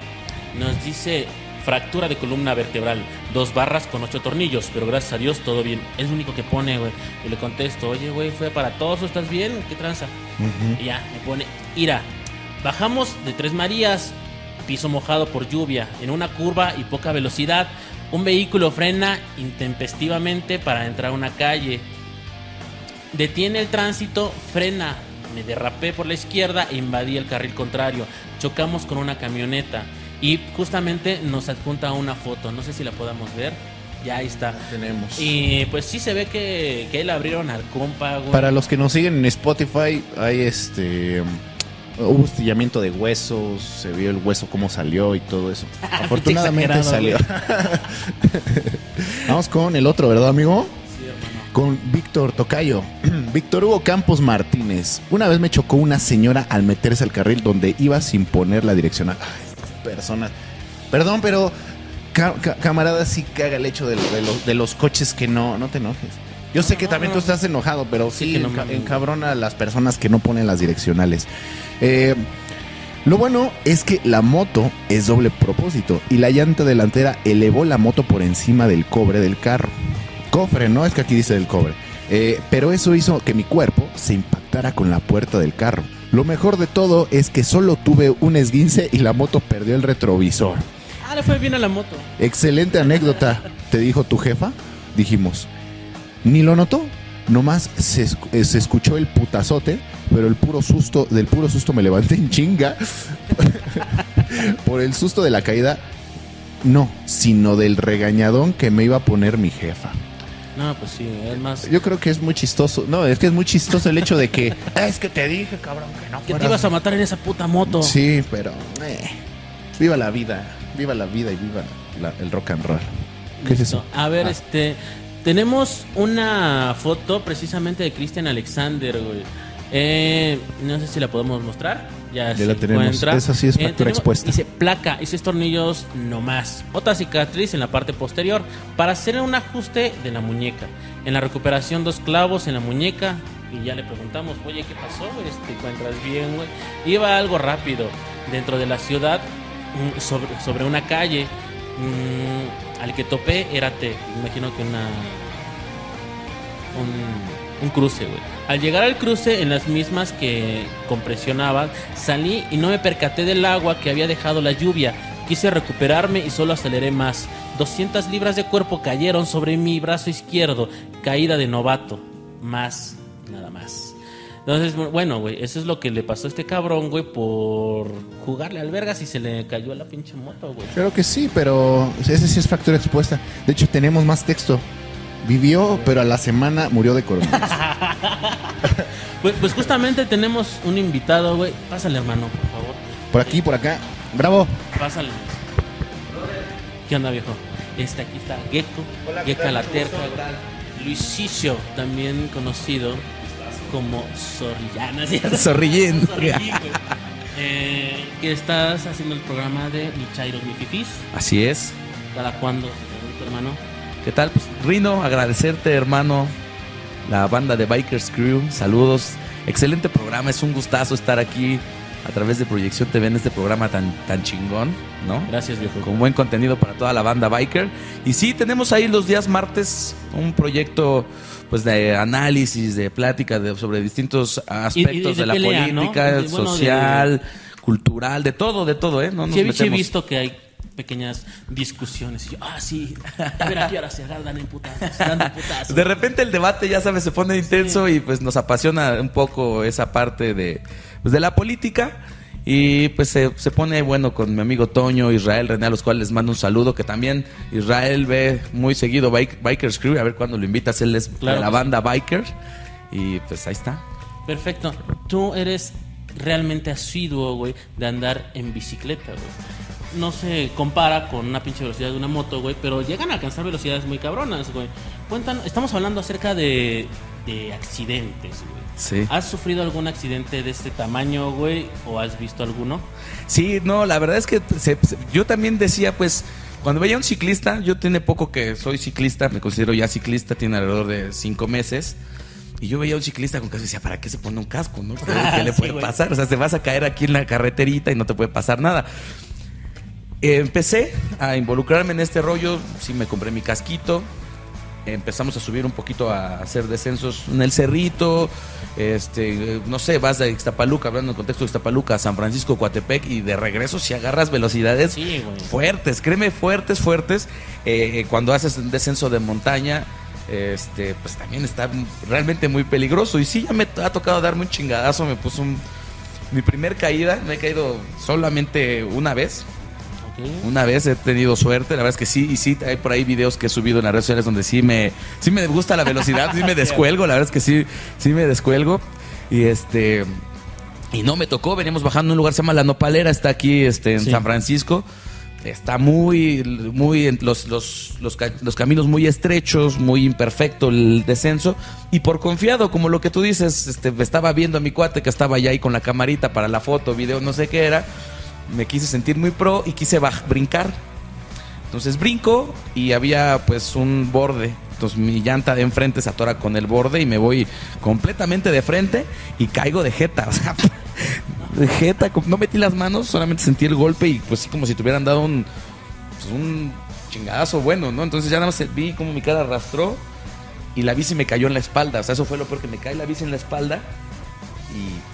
Speaker 2: Nos dice fractura de columna vertebral. dos barras con ocho tornillos, pero gracias a Dios todo bien. Es lo único que pone, güey. Y le contesto, oye, güey, fue para todos, ¿estás bien? ¿Qué tranza? Y ya, me pone, ira. Bajamos de Tres Marías, piso mojado por lluvia, en una curva y poca velocidad. Un vehículo frena intempestivamente para entrar a una calle. Detiene el tránsito, frena. Me derrapé por la izquierda e invadí el carril contrario. Chocamos con una camioneta. Y justamente nos adjunta una foto. No sé si la podamos ver. Ya ahí está.
Speaker 3: Tenemos.
Speaker 2: Y pues sí se ve que, que le abrieron al compa, güey.
Speaker 3: Para los que nos siguen en Spotify, hay este. Hubo estillamiento de huesos, se vio el hueso cómo salió y todo eso. [LAUGHS] Afortunadamente salió. [LAUGHS] Vamos con el otro, ¿verdad, amigo?
Speaker 2: Sí, hermano.
Speaker 3: Con Víctor Tocayo. [CLEARS THROAT] Víctor Hugo Campos Martínez. Una vez me chocó una señora al meterse al carril donde iba sin poner la direccional. Ay, persona. Perdón, pero ca- ca- camarada sí caga el hecho de, lo- de los, de los coches que no, no te enojes. Yo sé que también tú estás enojado, pero
Speaker 2: Sí,
Speaker 3: sí,
Speaker 2: que no
Speaker 3: encabrona a las personas que no ponen las direccionales. Eh, lo bueno es que la moto es doble propósito y la llanta delantera elevó la moto por encima del cobre del carro. Cofre, no es que aquí dice del cobre. Eh, pero eso hizo que mi cuerpo se impactara con la puerta del carro. Lo mejor de todo es que solo tuve un esguince y la moto perdió el retrovisor.
Speaker 2: Ah, le fue bien a la moto.
Speaker 3: Excelente anécdota, [LAUGHS] te dijo tu jefa. Dijimos, ni lo notó. Nomás se, eh, se escuchó el putazote, pero el puro susto, del puro susto me levanté en chinga. [LAUGHS] Por el susto de la caída, no, sino del regañadón que me iba a poner mi jefa.
Speaker 2: No, pues sí, es más.
Speaker 3: Yo creo que es muy chistoso. No, es que es muy chistoso el hecho de que. [LAUGHS] es que te dije, cabrón, que no
Speaker 2: Que te ibas a matar en esa puta moto.
Speaker 3: Sí, pero. eh, viva la vida. Viva la vida y viva la- el rock and roll. ¿Qué es eso?
Speaker 2: A ver,
Speaker 3: Ah.
Speaker 2: este. Tenemos una foto precisamente de Christian Alexander, güey. Eh, no sé si la podemos mostrar. Ya,
Speaker 3: Ya
Speaker 2: se
Speaker 3: la tenemos.
Speaker 2: encuentra. Eh,
Speaker 3: Esa sí es fractura
Speaker 2: tenemos-
Speaker 3: expuesta.
Speaker 2: Dice placa y seis tornillos no más. Otra cicatriz en la parte posterior para hacer un ajuste de la muñeca. En la recuperación, dos clavos en la muñeca. Y ya le preguntamos, oye, ¿qué pasó, güey? ¿Te encuentras bien, güey? Iba algo rápido dentro de la ciudad, mm, sobre, sobre una calle. Mm, al que topé era T. Imagino que una. Un, un cruce, güey. Al llegar al cruce, en las mismas que compresionaban, salí y no me percaté del agua que había dejado la lluvia. Quise recuperarme y solo aceleré más. 200 libras de cuerpo cayeron sobre mi brazo izquierdo. Caída de novato. Más, nada más. Entonces, bueno, güey, eso es lo que le pasó a este cabrón, güey, por jugarle al vergas y se le cayó la pinche moto, güey.
Speaker 3: Creo que sí, pero ese sí es fractura expuesta. De hecho, tenemos más texto. Vivió, pero a la semana murió de coronavirus. [LAUGHS]
Speaker 2: Pues, pues justamente tenemos un invitado, güey. Pásale, hermano, por favor.
Speaker 3: Por aquí, por acá. Bravo.
Speaker 2: Pásale. ¿Qué onda, viejo? Este aquí está Gecko, Gecka la terca. Luisicio, también conocido como Zorrillana. ¿sí? [LAUGHS]
Speaker 5: Zorrillín.
Speaker 2: Zorrillín. Eh, que estás haciendo el programa de Mi Chairos, Mi Fifís.
Speaker 5: Así es.
Speaker 2: ¿Cada cuándo, hermano?
Speaker 5: ¿Qué tal? Pues, Rino, agradecerte, hermano. La banda de Bikers Crew, saludos. Excelente programa, es un gustazo estar aquí a través de Proyección TV en este programa tan, tan chingón, ¿no?
Speaker 2: Gracias, viejo.
Speaker 5: Con buen contenido para toda la banda Biker. Y sí, tenemos ahí los días martes un proyecto pues de análisis, de plática de, sobre distintos aspectos
Speaker 2: de
Speaker 5: de, la política,
Speaker 2: De- bueno, de-
Speaker 5: social, cultural, de todo, de todo, ¿eh? No nos
Speaker 2: Sí, he- visto que hay pequeñas discusiones. Y yo, ah, sí, a ver a qué hora se agarran en putazos, dando putazos.
Speaker 5: De repente el debate, ya sabes, se pone intenso y pues nos apasiona un poco esa parte de, pues, de la política. Y pues se, se pone bueno con mi amigo Toño, Israel, René, a los cuales les mando un saludo. Que también Israel ve muy seguido Bike- Bikers Crew. A ver cuándo lo invitas. Él es
Speaker 2: Claro
Speaker 5: de la banda Biker. Y pues ahí está.
Speaker 2: Perfecto. Tú eres realmente asiduo, güey, de andar en bicicleta, güey. No se compara con una pinche velocidad de una moto, güey, pero llegan a alcanzar velocidades muy cabronas, güey. Cuentan, estamos hablando acerca de, de accidentes, güey.
Speaker 5: Sí.
Speaker 2: ¿Has sufrido algún accidente de este tamaño, güey? ¿O has visto alguno?
Speaker 5: Sí, no, la verdad es que se- se- yo también decía, pues, cuando veía a un ciclista, yo tiene poco que soy ciclista, me considero ya ciclista, tiene alrededor de cinco meses. Y yo veía a un ciclista con casco y decía, ¿para qué se pone un casco? ¿no? ¿Qué, [LAUGHS] qué le puede pasar? O sea, te vas a caer aquí en la carreterita y no te puede pasar nada. Empecé a involucrarme en este rollo, sí me compré mi casquito, empezamos a subir un poquito a hacer descensos en el cerrito, este, no sé, vas de Ixtapaluca, hablando en contexto de Ixtapaluca, a San Francisco, Coatepec y de regreso si agarras velocidades
Speaker 2: Sí,
Speaker 5: fuertes, créeme, fuertes, fuertes. Eh, cuando haces un descenso de montaña, este, pues también está realmente muy peligroso. Y sí, ya me ha tocado darme un chingadazo, me puso un... Mi primer caída, me he caído solamente una vez. Una vez he tenido suerte, la verdad es que sí, y sí, hay por ahí videos que he subido en las redes sociales donde sí me, sí me gusta la velocidad, sí me [LAUGHS] descuelgo, la verdad es que sí, sí me descuelgo. Y este, y no me tocó, veníamos bajando a un lugar que se llama La Nopalera, está aquí este, en
Speaker 2: Sí.
Speaker 5: San Francisco. Está muy, muy, en los, los, los, los caminos muy estrechos, muy imperfecto el descenso. Y por confiado, como lo que tú dices, este, estaba viendo a mi cuate que estaba ya ahí con la camarita para la foto, video, no sé qué era. Me quise sentir muy pro y quise brincar. Entonces brinco y había pues un borde. Entonces mi llanta de enfrente se atora con el borde y me voy completamente de frente y caigo de jeta. [LAUGHS] O sea, de jeta. No metí las manos, solamente sentí el golpe y pues sí como si te hubieran dado un, pues, chingadazo bueno, ¿no? Entonces ya nada más vi como mi cara arrastró y la bici me cayó en la espalda. O sea, eso fue lo peor que me cae la bici en la espalda y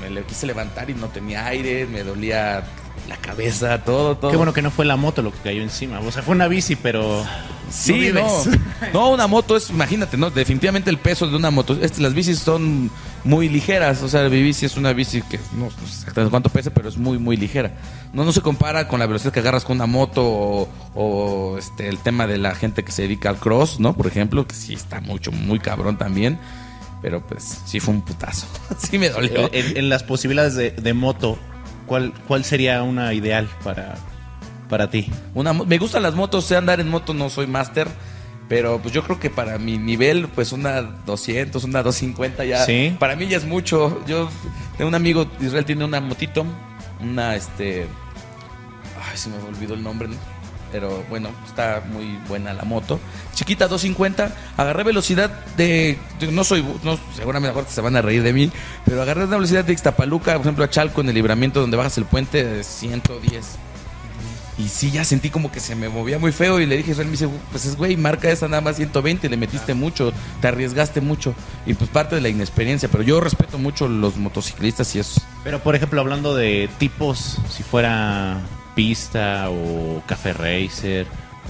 Speaker 5: me, me quise levantar y no tenía aire, me dolía la cabeza, todo, todo.
Speaker 6: Qué bueno que no fue la moto lo que cayó encima. O sea, fue una bici, pero.
Speaker 5: Sí, no, [LAUGHS] no. una moto es, imagínate, no, definitivamente el peso de una moto. Este, las bicis son muy ligeras, o sea, mi bici es una bici que no, no sé exactamente cuánto pesa, pero es muy, muy ligera. No, no se compara con la velocidad que agarras con una moto o, o, este, el tema de la gente que se dedica al cross, ¿no? Por ejemplo, que sí está mucho, muy cabrón también. Pero pues sí fue un putazo. [LAUGHS] sí me dolió.
Speaker 6: En, en las posibilidades de, de moto, ¿cuál, ¿cuál sería una ideal para, para ti?
Speaker 5: Una, me gustan las motos, sé andar en moto, no soy máster, pero pues yo creo que para mi nivel, pues una 200, una 250 ya,
Speaker 6: Sí.
Speaker 5: para mí ya es mucho. Yo tengo un amigo, Israel tiene una motito, una este, ay, se me olvidó el nombre, ¿no? Pero bueno, está muy buena la moto. Chiquita 250, agarré velocidad de, yo no soy, no, seguramente se van a reír de mí, pero agarré una velocidad de Ixtapaluca, por ejemplo a Chalco en el libramiento donde bajas el puente de 110. Y sí, ya sentí como que se me movía muy feo y le dije, me dice, pues es güey, marca esa nada más 120, le metiste mucho, te arriesgaste mucho. Y pues parte de la inexperiencia, pero yo respeto mucho los motociclistas y eso.
Speaker 6: Pero, por ejemplo, hablando de tipos, si fuera pista o café racer.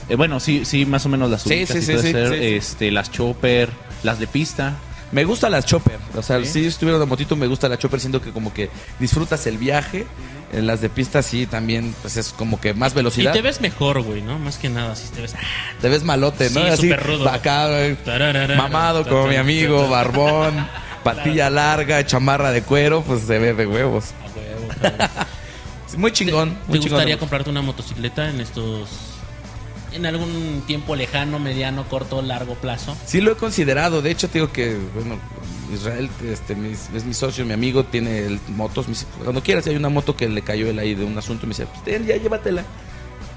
Speaker 6: eh, bueno, sí, sí, más o menos las
Speaker 5: Sí, sí,
Speaker 6: y
Speaker 5: sí,
Speaker 6: puede
Speaker 5: sí,
Speaker 6: ser,
Speaker 5: sí, sí.
Speaker 6: Este, las chopper, las de pista.
Speaker 5: Me gusta la chopper, o sea,
Speaker 6: ¿Sí?
Speaker 5: si estuviera una motito me gusta la chopper, siento que como que disfrutas el viaje. En las de pista sí también, pues es como que más
Speaker 2: Y
Speaker 5: velocidad.
Speaker 2: te ves mejor, güey, ¿no? Más que nada, si te ves. ah,
Speaker 5: Te ves malote, ¿no?
Speaker 2: Sí,
Speaker 5: Así,
Speaker 2: súper rudo.
Speaker 5: acá, mamado como mi amigo, barbón, [LAUGHS] patilla larga, chamarra de cuero, pues se ve de huevos.
Speaker 2: A huevo, cabrón.
Speaker 5: Muy chingón,
Speaker 2: ¿Te
Speaker 5: muy chingón.
Speaker 2: gustaría comprarte una motocicleta en estos. en algún tiempo lejano, mediano, corto, largo plazo?
Speaker 5: Sí lo he considerado, de hecho te digo que, bueno, Israel este, mis- es mi socio, mi amigo, tiene el- motos, me dice, cuando quieras, hay una moto que le cayó él ahí de un asunto, me dice, pues ten, ya llévatela.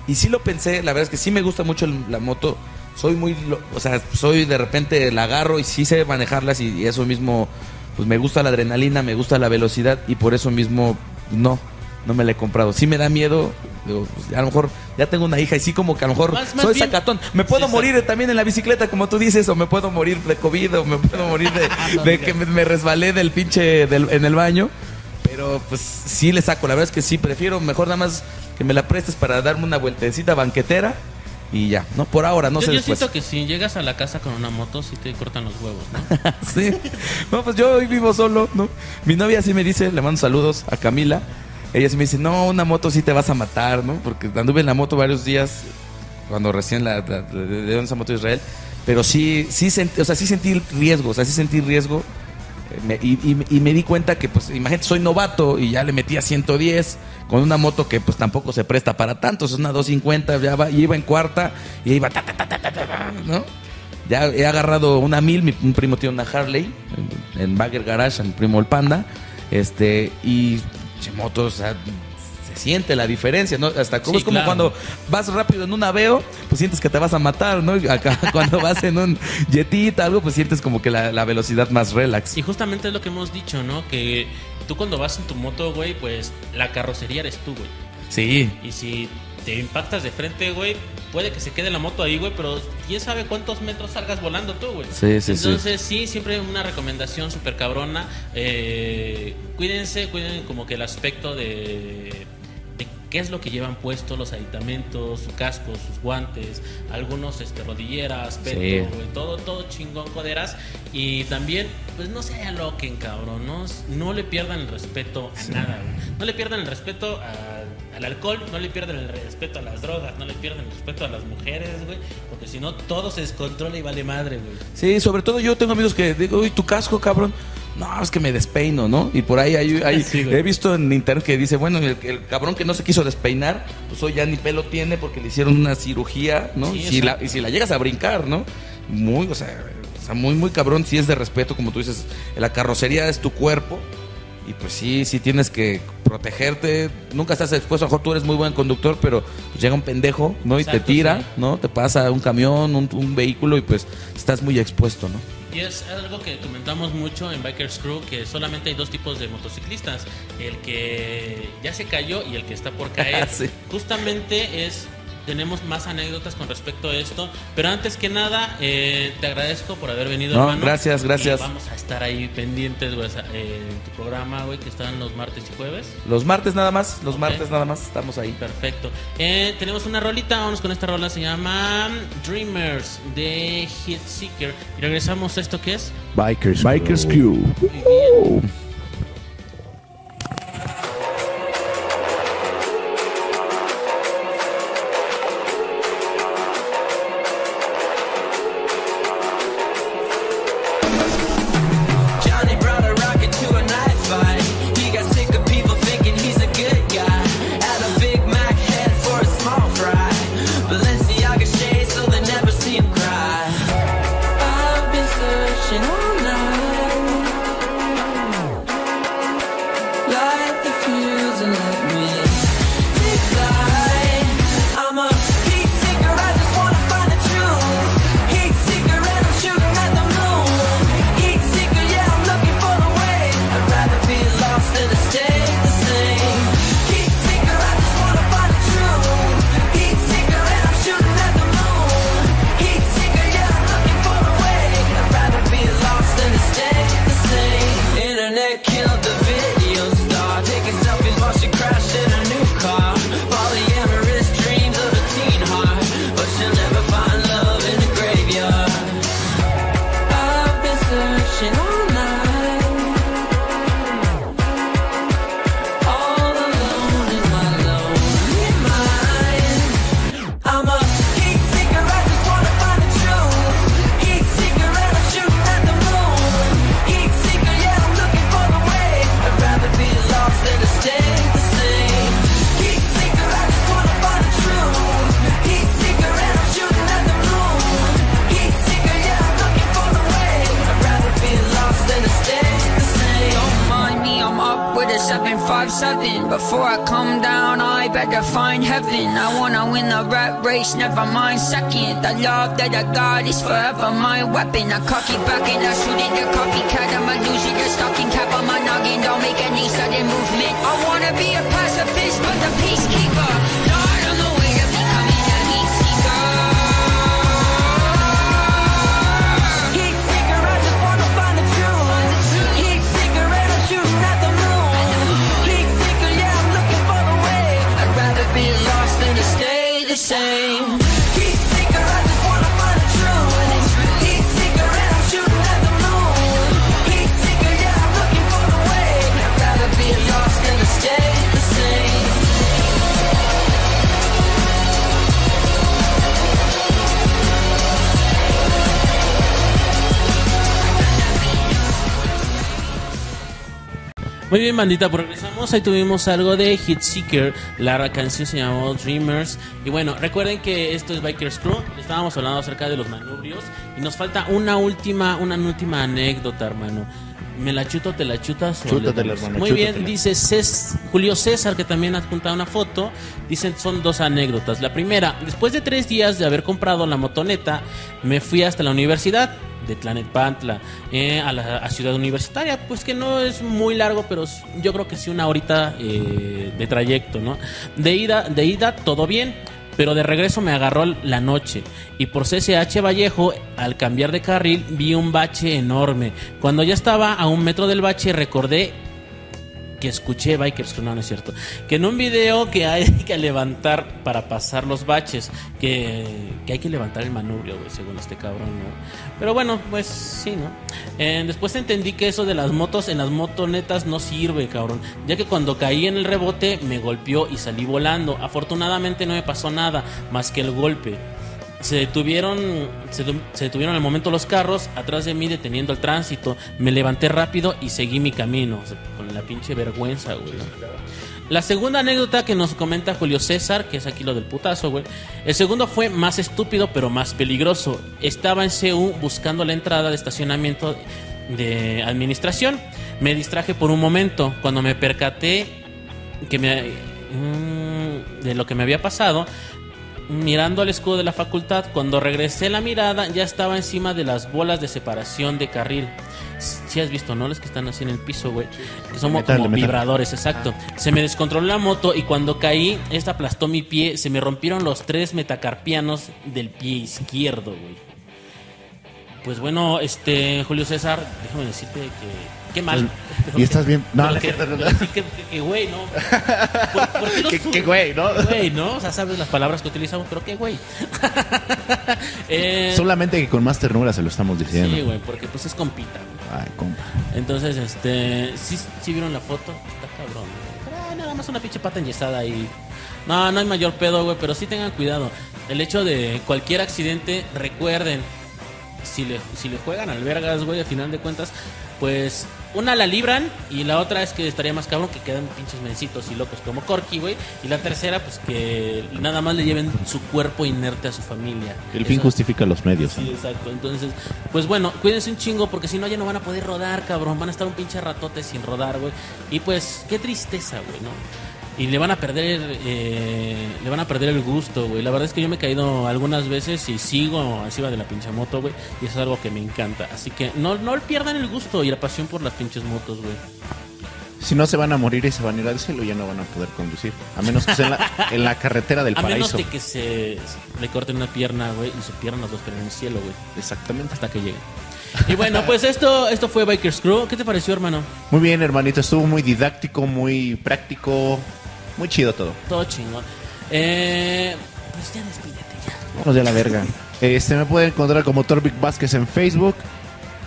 Speaker 5: Y sí lo pensé, la verdad es que sí me gusta mucho el- la moto, soy muy, o sea, soy de repente la agarro y sí sé manejarlas y, y eso mismo, pues me gusta la adrenalina, me gusta la velocidad y por eso mismo no, no me la he comprado. Sí me da miedo, digo, pues, a lo mejor ya tengo una hija y sí como que a lo mejor
Speaker 2: Más- más
Speaker 5: soy
Speaker 2: bien-
Speaker 5: sacatón. Me puedo
Speaker 2: Sí,
Speaker 5: morir también en la bicicleta, como tú dices, o me puedo morir de COVID, o me puedo morir de, [LAUGHS]
Speaker 2: No
Speaker 5: de
Speaker 2: digas.
Speaker 5: que me, me resbalé del pinche del- en el baño. Pero pues sí le saco, la verdad es que sí, prefiero mejor nada más que me la prestes para darme una vueltecita banquetera y ya, ¿no? Por ahora, no
Speaker 2: yo
Speaker 5: sé
Speaker 2: yo
Speaker 5: después.
Speaker 2: siento que si llegas a la casa con una moto, sí te cortan los huevos, ¿no? [LAUGHS]
Speaker 5: sí. No, pues yo hoy vivo solo, ¿no? Mi novia sí me dice, le mando saludos a Camila. Ella sí me dice, no, una moto sí te vas a matar, ¿no? Porque anduve en la moto varios días cuando recién la, la- dieron esa moto a Israel. Pero sí, sí sentí, o sea, sí sentí riesgo, o sea, sí sentí riesgo. Eh, y, me di cuenta que, pues, imagínate, soy novato y ya le metí a 110 con una moto que, pues, tampoco se presta para tanto. Es una 250, ya va, iba en cuarta y iba, ta, ta, ta, ¿no? Ya he agarrado una mil, mi un primo tiene una Harley en, en Bagger Garage, mi primo el Panda, este, y che, moto, o sea, se siente la diferencia, ¿no? Hasta como
Speaker 2: Sí,
Speaker 5: es como
Speaker 2: claro.
Speaker 5: cuando vas rápido en un aveo, pues sientes que te vas a matar, ¿no? Y Acá [LAUGHS] cuando vas en un jetita, algo, pues sientes como que la, la velocidad más relax.
Speaker 2: Y justamente es lo que hemos dicho, ¿no? Que tú cuando vas en tu moto, güey, pues la carrocería eres tú, güey.
Speaker 5: Sí,
Speaker 2: Y si te impactas de frente, güey, puede que se quede la moto ahí, güey, pero quién sabe cuántos metros salgas volando tú, güey.
Speaker 5: Sí, sí, sí.
Speaker 2: Entonces, sí, siempre una recomendación súper cabrona. Eh, cuídense, cuiden como que el aspecto de, qué es lo que llevan puesto, los aditamentos, su casco, sus guantes, algunos este, rodilleras, peto,
Speaker 5: Sí.
Speaker 2: güey, todo, todo chingón, coderas. Y también, pues no se aloquen, cabrón, no, no le pierdan el respeto a nada, güey. No le pierdan el respeto a- al alcohol, no le pierdan el respeto a las drogas, no le pierdan el respeto a las mujeres, güey, porque si no todo se descontrola y vale madre, güey.
Speaker 5: Sí, sobre todo yo tengo amigos que digo, uy, tu casco, cabrón. No, es que me despeino, ¿no? Y por ahí hay, [LAUGHS] hay-
Speaker 2: Sí, güey.
Speaker 5: he visto en internet que dice, bueno, el, el cabrón que no se quiso despeinar, pues hoy ya ni pelo tiene porque le hicieron una cirugía, ¿no?
Speaker 2: Sí,
Speaker 5: Si la- y si la llegas a brincar, ¿no? Muy, o sea, o sea, muy, muy cabrón, si es de respeto, como tú dices, la carrocería es tu cuerpo. Y pues sí, sí tienes que protegerte. Nunca estás expuesto. A lo mejor tú eres muy buen conductor, pero pues llega un pendejo, ¿no? Y te tira,
Speaker 2: sí.
Speaker 5: ¿no? Te pasa un camión, un, un vehículo y pues estás muy expuesto, ¿no?
Speaker 2: Y es algo que comentamos mucho en Bikers Crew, que solamente hay dos tipos de motociclistas, el que ya se cayó y el que está por caer. [LAUGHS]
Speaker 5: Sí.
Speaker 2: Justamente es, tenemos más anécdotas con respecto a esto, pero antes que nada, eh, te agradezco por haber venido,
Speaker 5: No,
Speaker 2: hermano.
Speaker 5: gracias, gracias.
Speaker 2: Y vamos a estar ahí pendientes, güey, eh, en tu programa, güey, que están los martes y jueves.
Speaker 5: Los martes nada más, los martes nada más estamos ahí.
Speaker 2: Perfecto. Eh, tenemos una rolita, vamos con esta rola, se llama Dreamers de Hit Seeker. Y regresamos a esto que es
Speaker 3: Bikers,
Speaker 7: Bikers Crew.
Speaker 2: Muy bien.
Speaker 8: The
Speaker 9: rat race, never mind second. The love that I got is forever my weapon. I cock it back and I shoot it, the copycat. I'm a losing the stocking cap on my noggin. Don't make any sudden movement. I wanna be a pacifist, but the peacekeeper.
Speaker 2: Muy bien, bandita, regresamos. Ahí tuvimos algo de Hit Seeker. La canción se llamó Dreamers. Y bueno, recuerden que esto es Bikers Crew. Estábamos hablando acerca de los manubrios. Y nos falta una última, una última anécdota, hermano. ¿Me la chuto, te la chutas?
Speaker 3: Chútatela, hermano,
Speaker 2: Muy bien,
Speaker 3: chútatela.
Speaker 2: dice Cés- Julio César, que también ha juntado una foto. Dicen son dos anécdotas. La primera, después de tres días de haber comprado la motoneta, me fui hasta la universidad. De Tlanepantla eh, a la Ciudad Universitaria, pues que no es muy largo, pero yo creo que sí una horita eh, de trayecto, ¿no? De ida, de ida todo bien. Pero de regreso me agarró la noche y por CCH Vallejo, al cambiar de carril, vi un bache enorme. Cuando ya estaba a un metro del bache, recordé que escuché Bikers Crew, no, no es cierto, que en un video que hay [LAUGHS] que levantar para pasar los baches, que, que hay que levantar el manubrio, güey, según este cabrón, ¿no? Pero bueno, pues sí, ¿no? Eh, después entendí que eso de las motos en las motonetas no sirve, cabrón, ya que cuando caí en el rebote me golpeó y salí volando. Afortunadamente no me pasó nada más que el golpe. Se detuvieron, se, detuvieron al momento los carros atrás de mí deteniendo el tránsito. Me levanté rápido y seguí mi camino. Con la pinche vergüenza, güey. La segunda anécdota que nos comenta Julio César, que es aquí lo del putazo, güey. El segundo fue más estúpido, pero más peligroso. Estaba en CU buscando la entrada de estacionamiento de administración. Me distraje por un momento. Cuando me percaté que mm, de lo que me había pasado, mirando al escudo de la facultad, cuando regresé la mirada ya estaba encima de las bolas de separación de carril. Si has visto, ¿no? Los que están así en el piso, güey. Que son
Speaker 3: metal,
Speaker 2: como vibradores, exacto. Se me descontroló la moto y cuando caí, esta aplastó mi pie. Se me rompieron los tres metacarpianos del pie izquierdo, güey. Pues bueno, este, Julio César, déjame decirte que. Qué mal.
Speaker 3: ¿Y estás bien? No, no
Speaker 2: que-
Speaker 3: no, no.
Speaker 2: güey, ¿no? ¿Por, por qué
Speaker 3: Que-
Speaker 2: sub-
Speaker 3: que güey, ¿no?
Speaker 2: Güey, ¿no? O sea, sabes las palabras que utilizamos, pero qué güey. [LAUGHS] Eh,
Speaker 3: Solamente que con más ternura se lo estamos diciendo.
Speaker 2: sí, güey, porque pues es compita. güey.
Speaker 3: Ay, compa.
Speaker 2: Entonces, este, sí, sí vieron la foto, está cabrón. güey. Pero, nada más una pinche pata enyesada ahí. No, no hay mayor pedo, güey, pero sí tengan cuidado. El hecho de cualquier accidente, recuerden, si le, si le juegan al vergas, güey, a final de cuentas, pues una la libran y la otra es que estaría más cabrón que quedan pinches mencitos y locos como Corky, güey. Y la tercera, pues que nada más le lleven su cuerpo inerte a su familia.
Speaker 3: El fin justifica los medios.
Speaker 2: Sí, exacto. Entonces, pues bueno, cuídense un chingo porque si no ya no van a poder rodar, cabrón. Van a estar un pinche ratote sin rodar, güey. Y pues, qué tristeza, güey, ¿no? Y le van a perder, eh, le van a perder el gusto, güey. La verdad es que yo me he caído algunas veces y sigo encima de la pinche moto, güey. Y eso es algo que me encanta. Así que no, no pierdan el gusto y la pasión por las pinches motos, güey.
Speaker 3: Si no se van a morir y se van a ir al cielo, ya no van a poder conducir. A menos que sea en la, [LAUGHS] en la carretera del
Speaker 2: A menos
Speaker 3: paraíso.
Speaker 2: de que se le corten una pierna, güey, y su pierna las dos en el cielo, güey.
Speaker 3: Exactamente.
Speaker 2: Hasta que lleguen. Y bueno, pues esto, esto fue Bikers Crew. ¿Qué te pareció, hermano?
Speaker 3: Muy bien, hermanito. Estuvo muy didáctico, muy práctico. Muy chido todo.
Speaker 2: Todo chingón. Eh, pues ya despídete ya.
Speaker 3: Vamos de la verga. Este me pueden encontrar como Torvik Vázquez en Facebook.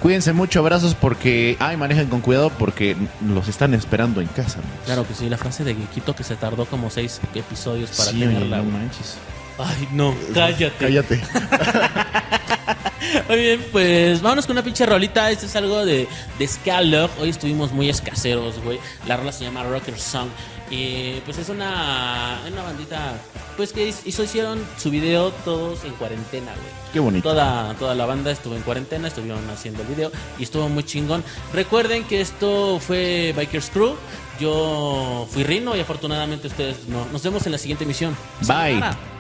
Speaker 3: Cuídense mucho, abrazos porque. Ay, manejen con cuidado porque los están esperando en casa. ¿no?
Speaker 2: Claro que sí, la frase de Geekito que se tardó como seis episodios para
Speaker 3: Sí, oye,
Speaker 2: tenerla.
Speaker 3: no
Speaker 2: güey.
Speaker 3: manches.
Speaker 2: Ay, no, cállate.
Speaker 3: Cállate. [LAUGHS]
Speaker 2: Muy bien, pues vámonos con una pinche rolita. Esto es algo de, de Scalog. Hoy estuvimos muy escaseros, güey. La rola se llama Rocker Song. Y pues es una, una bandita, pues que hizo, hicieron su video todos en cuarentena, güey.
Speaker 3: Qué bonito.
Speaker 2: Toda, toda la banda estuvo en cuarentena, estuvieron haciendo el video y estuvo muy chingón. Recuerden que esto fue Bikers Crew. Yo fui Rino y afortunadamente ustedes no. Nos vemos en la siguiente emisión.
Speaker 3: Bye.
Speaker 2: Sayonara.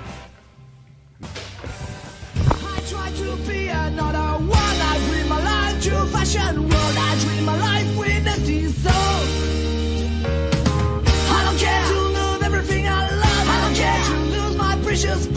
Speaker 7: precious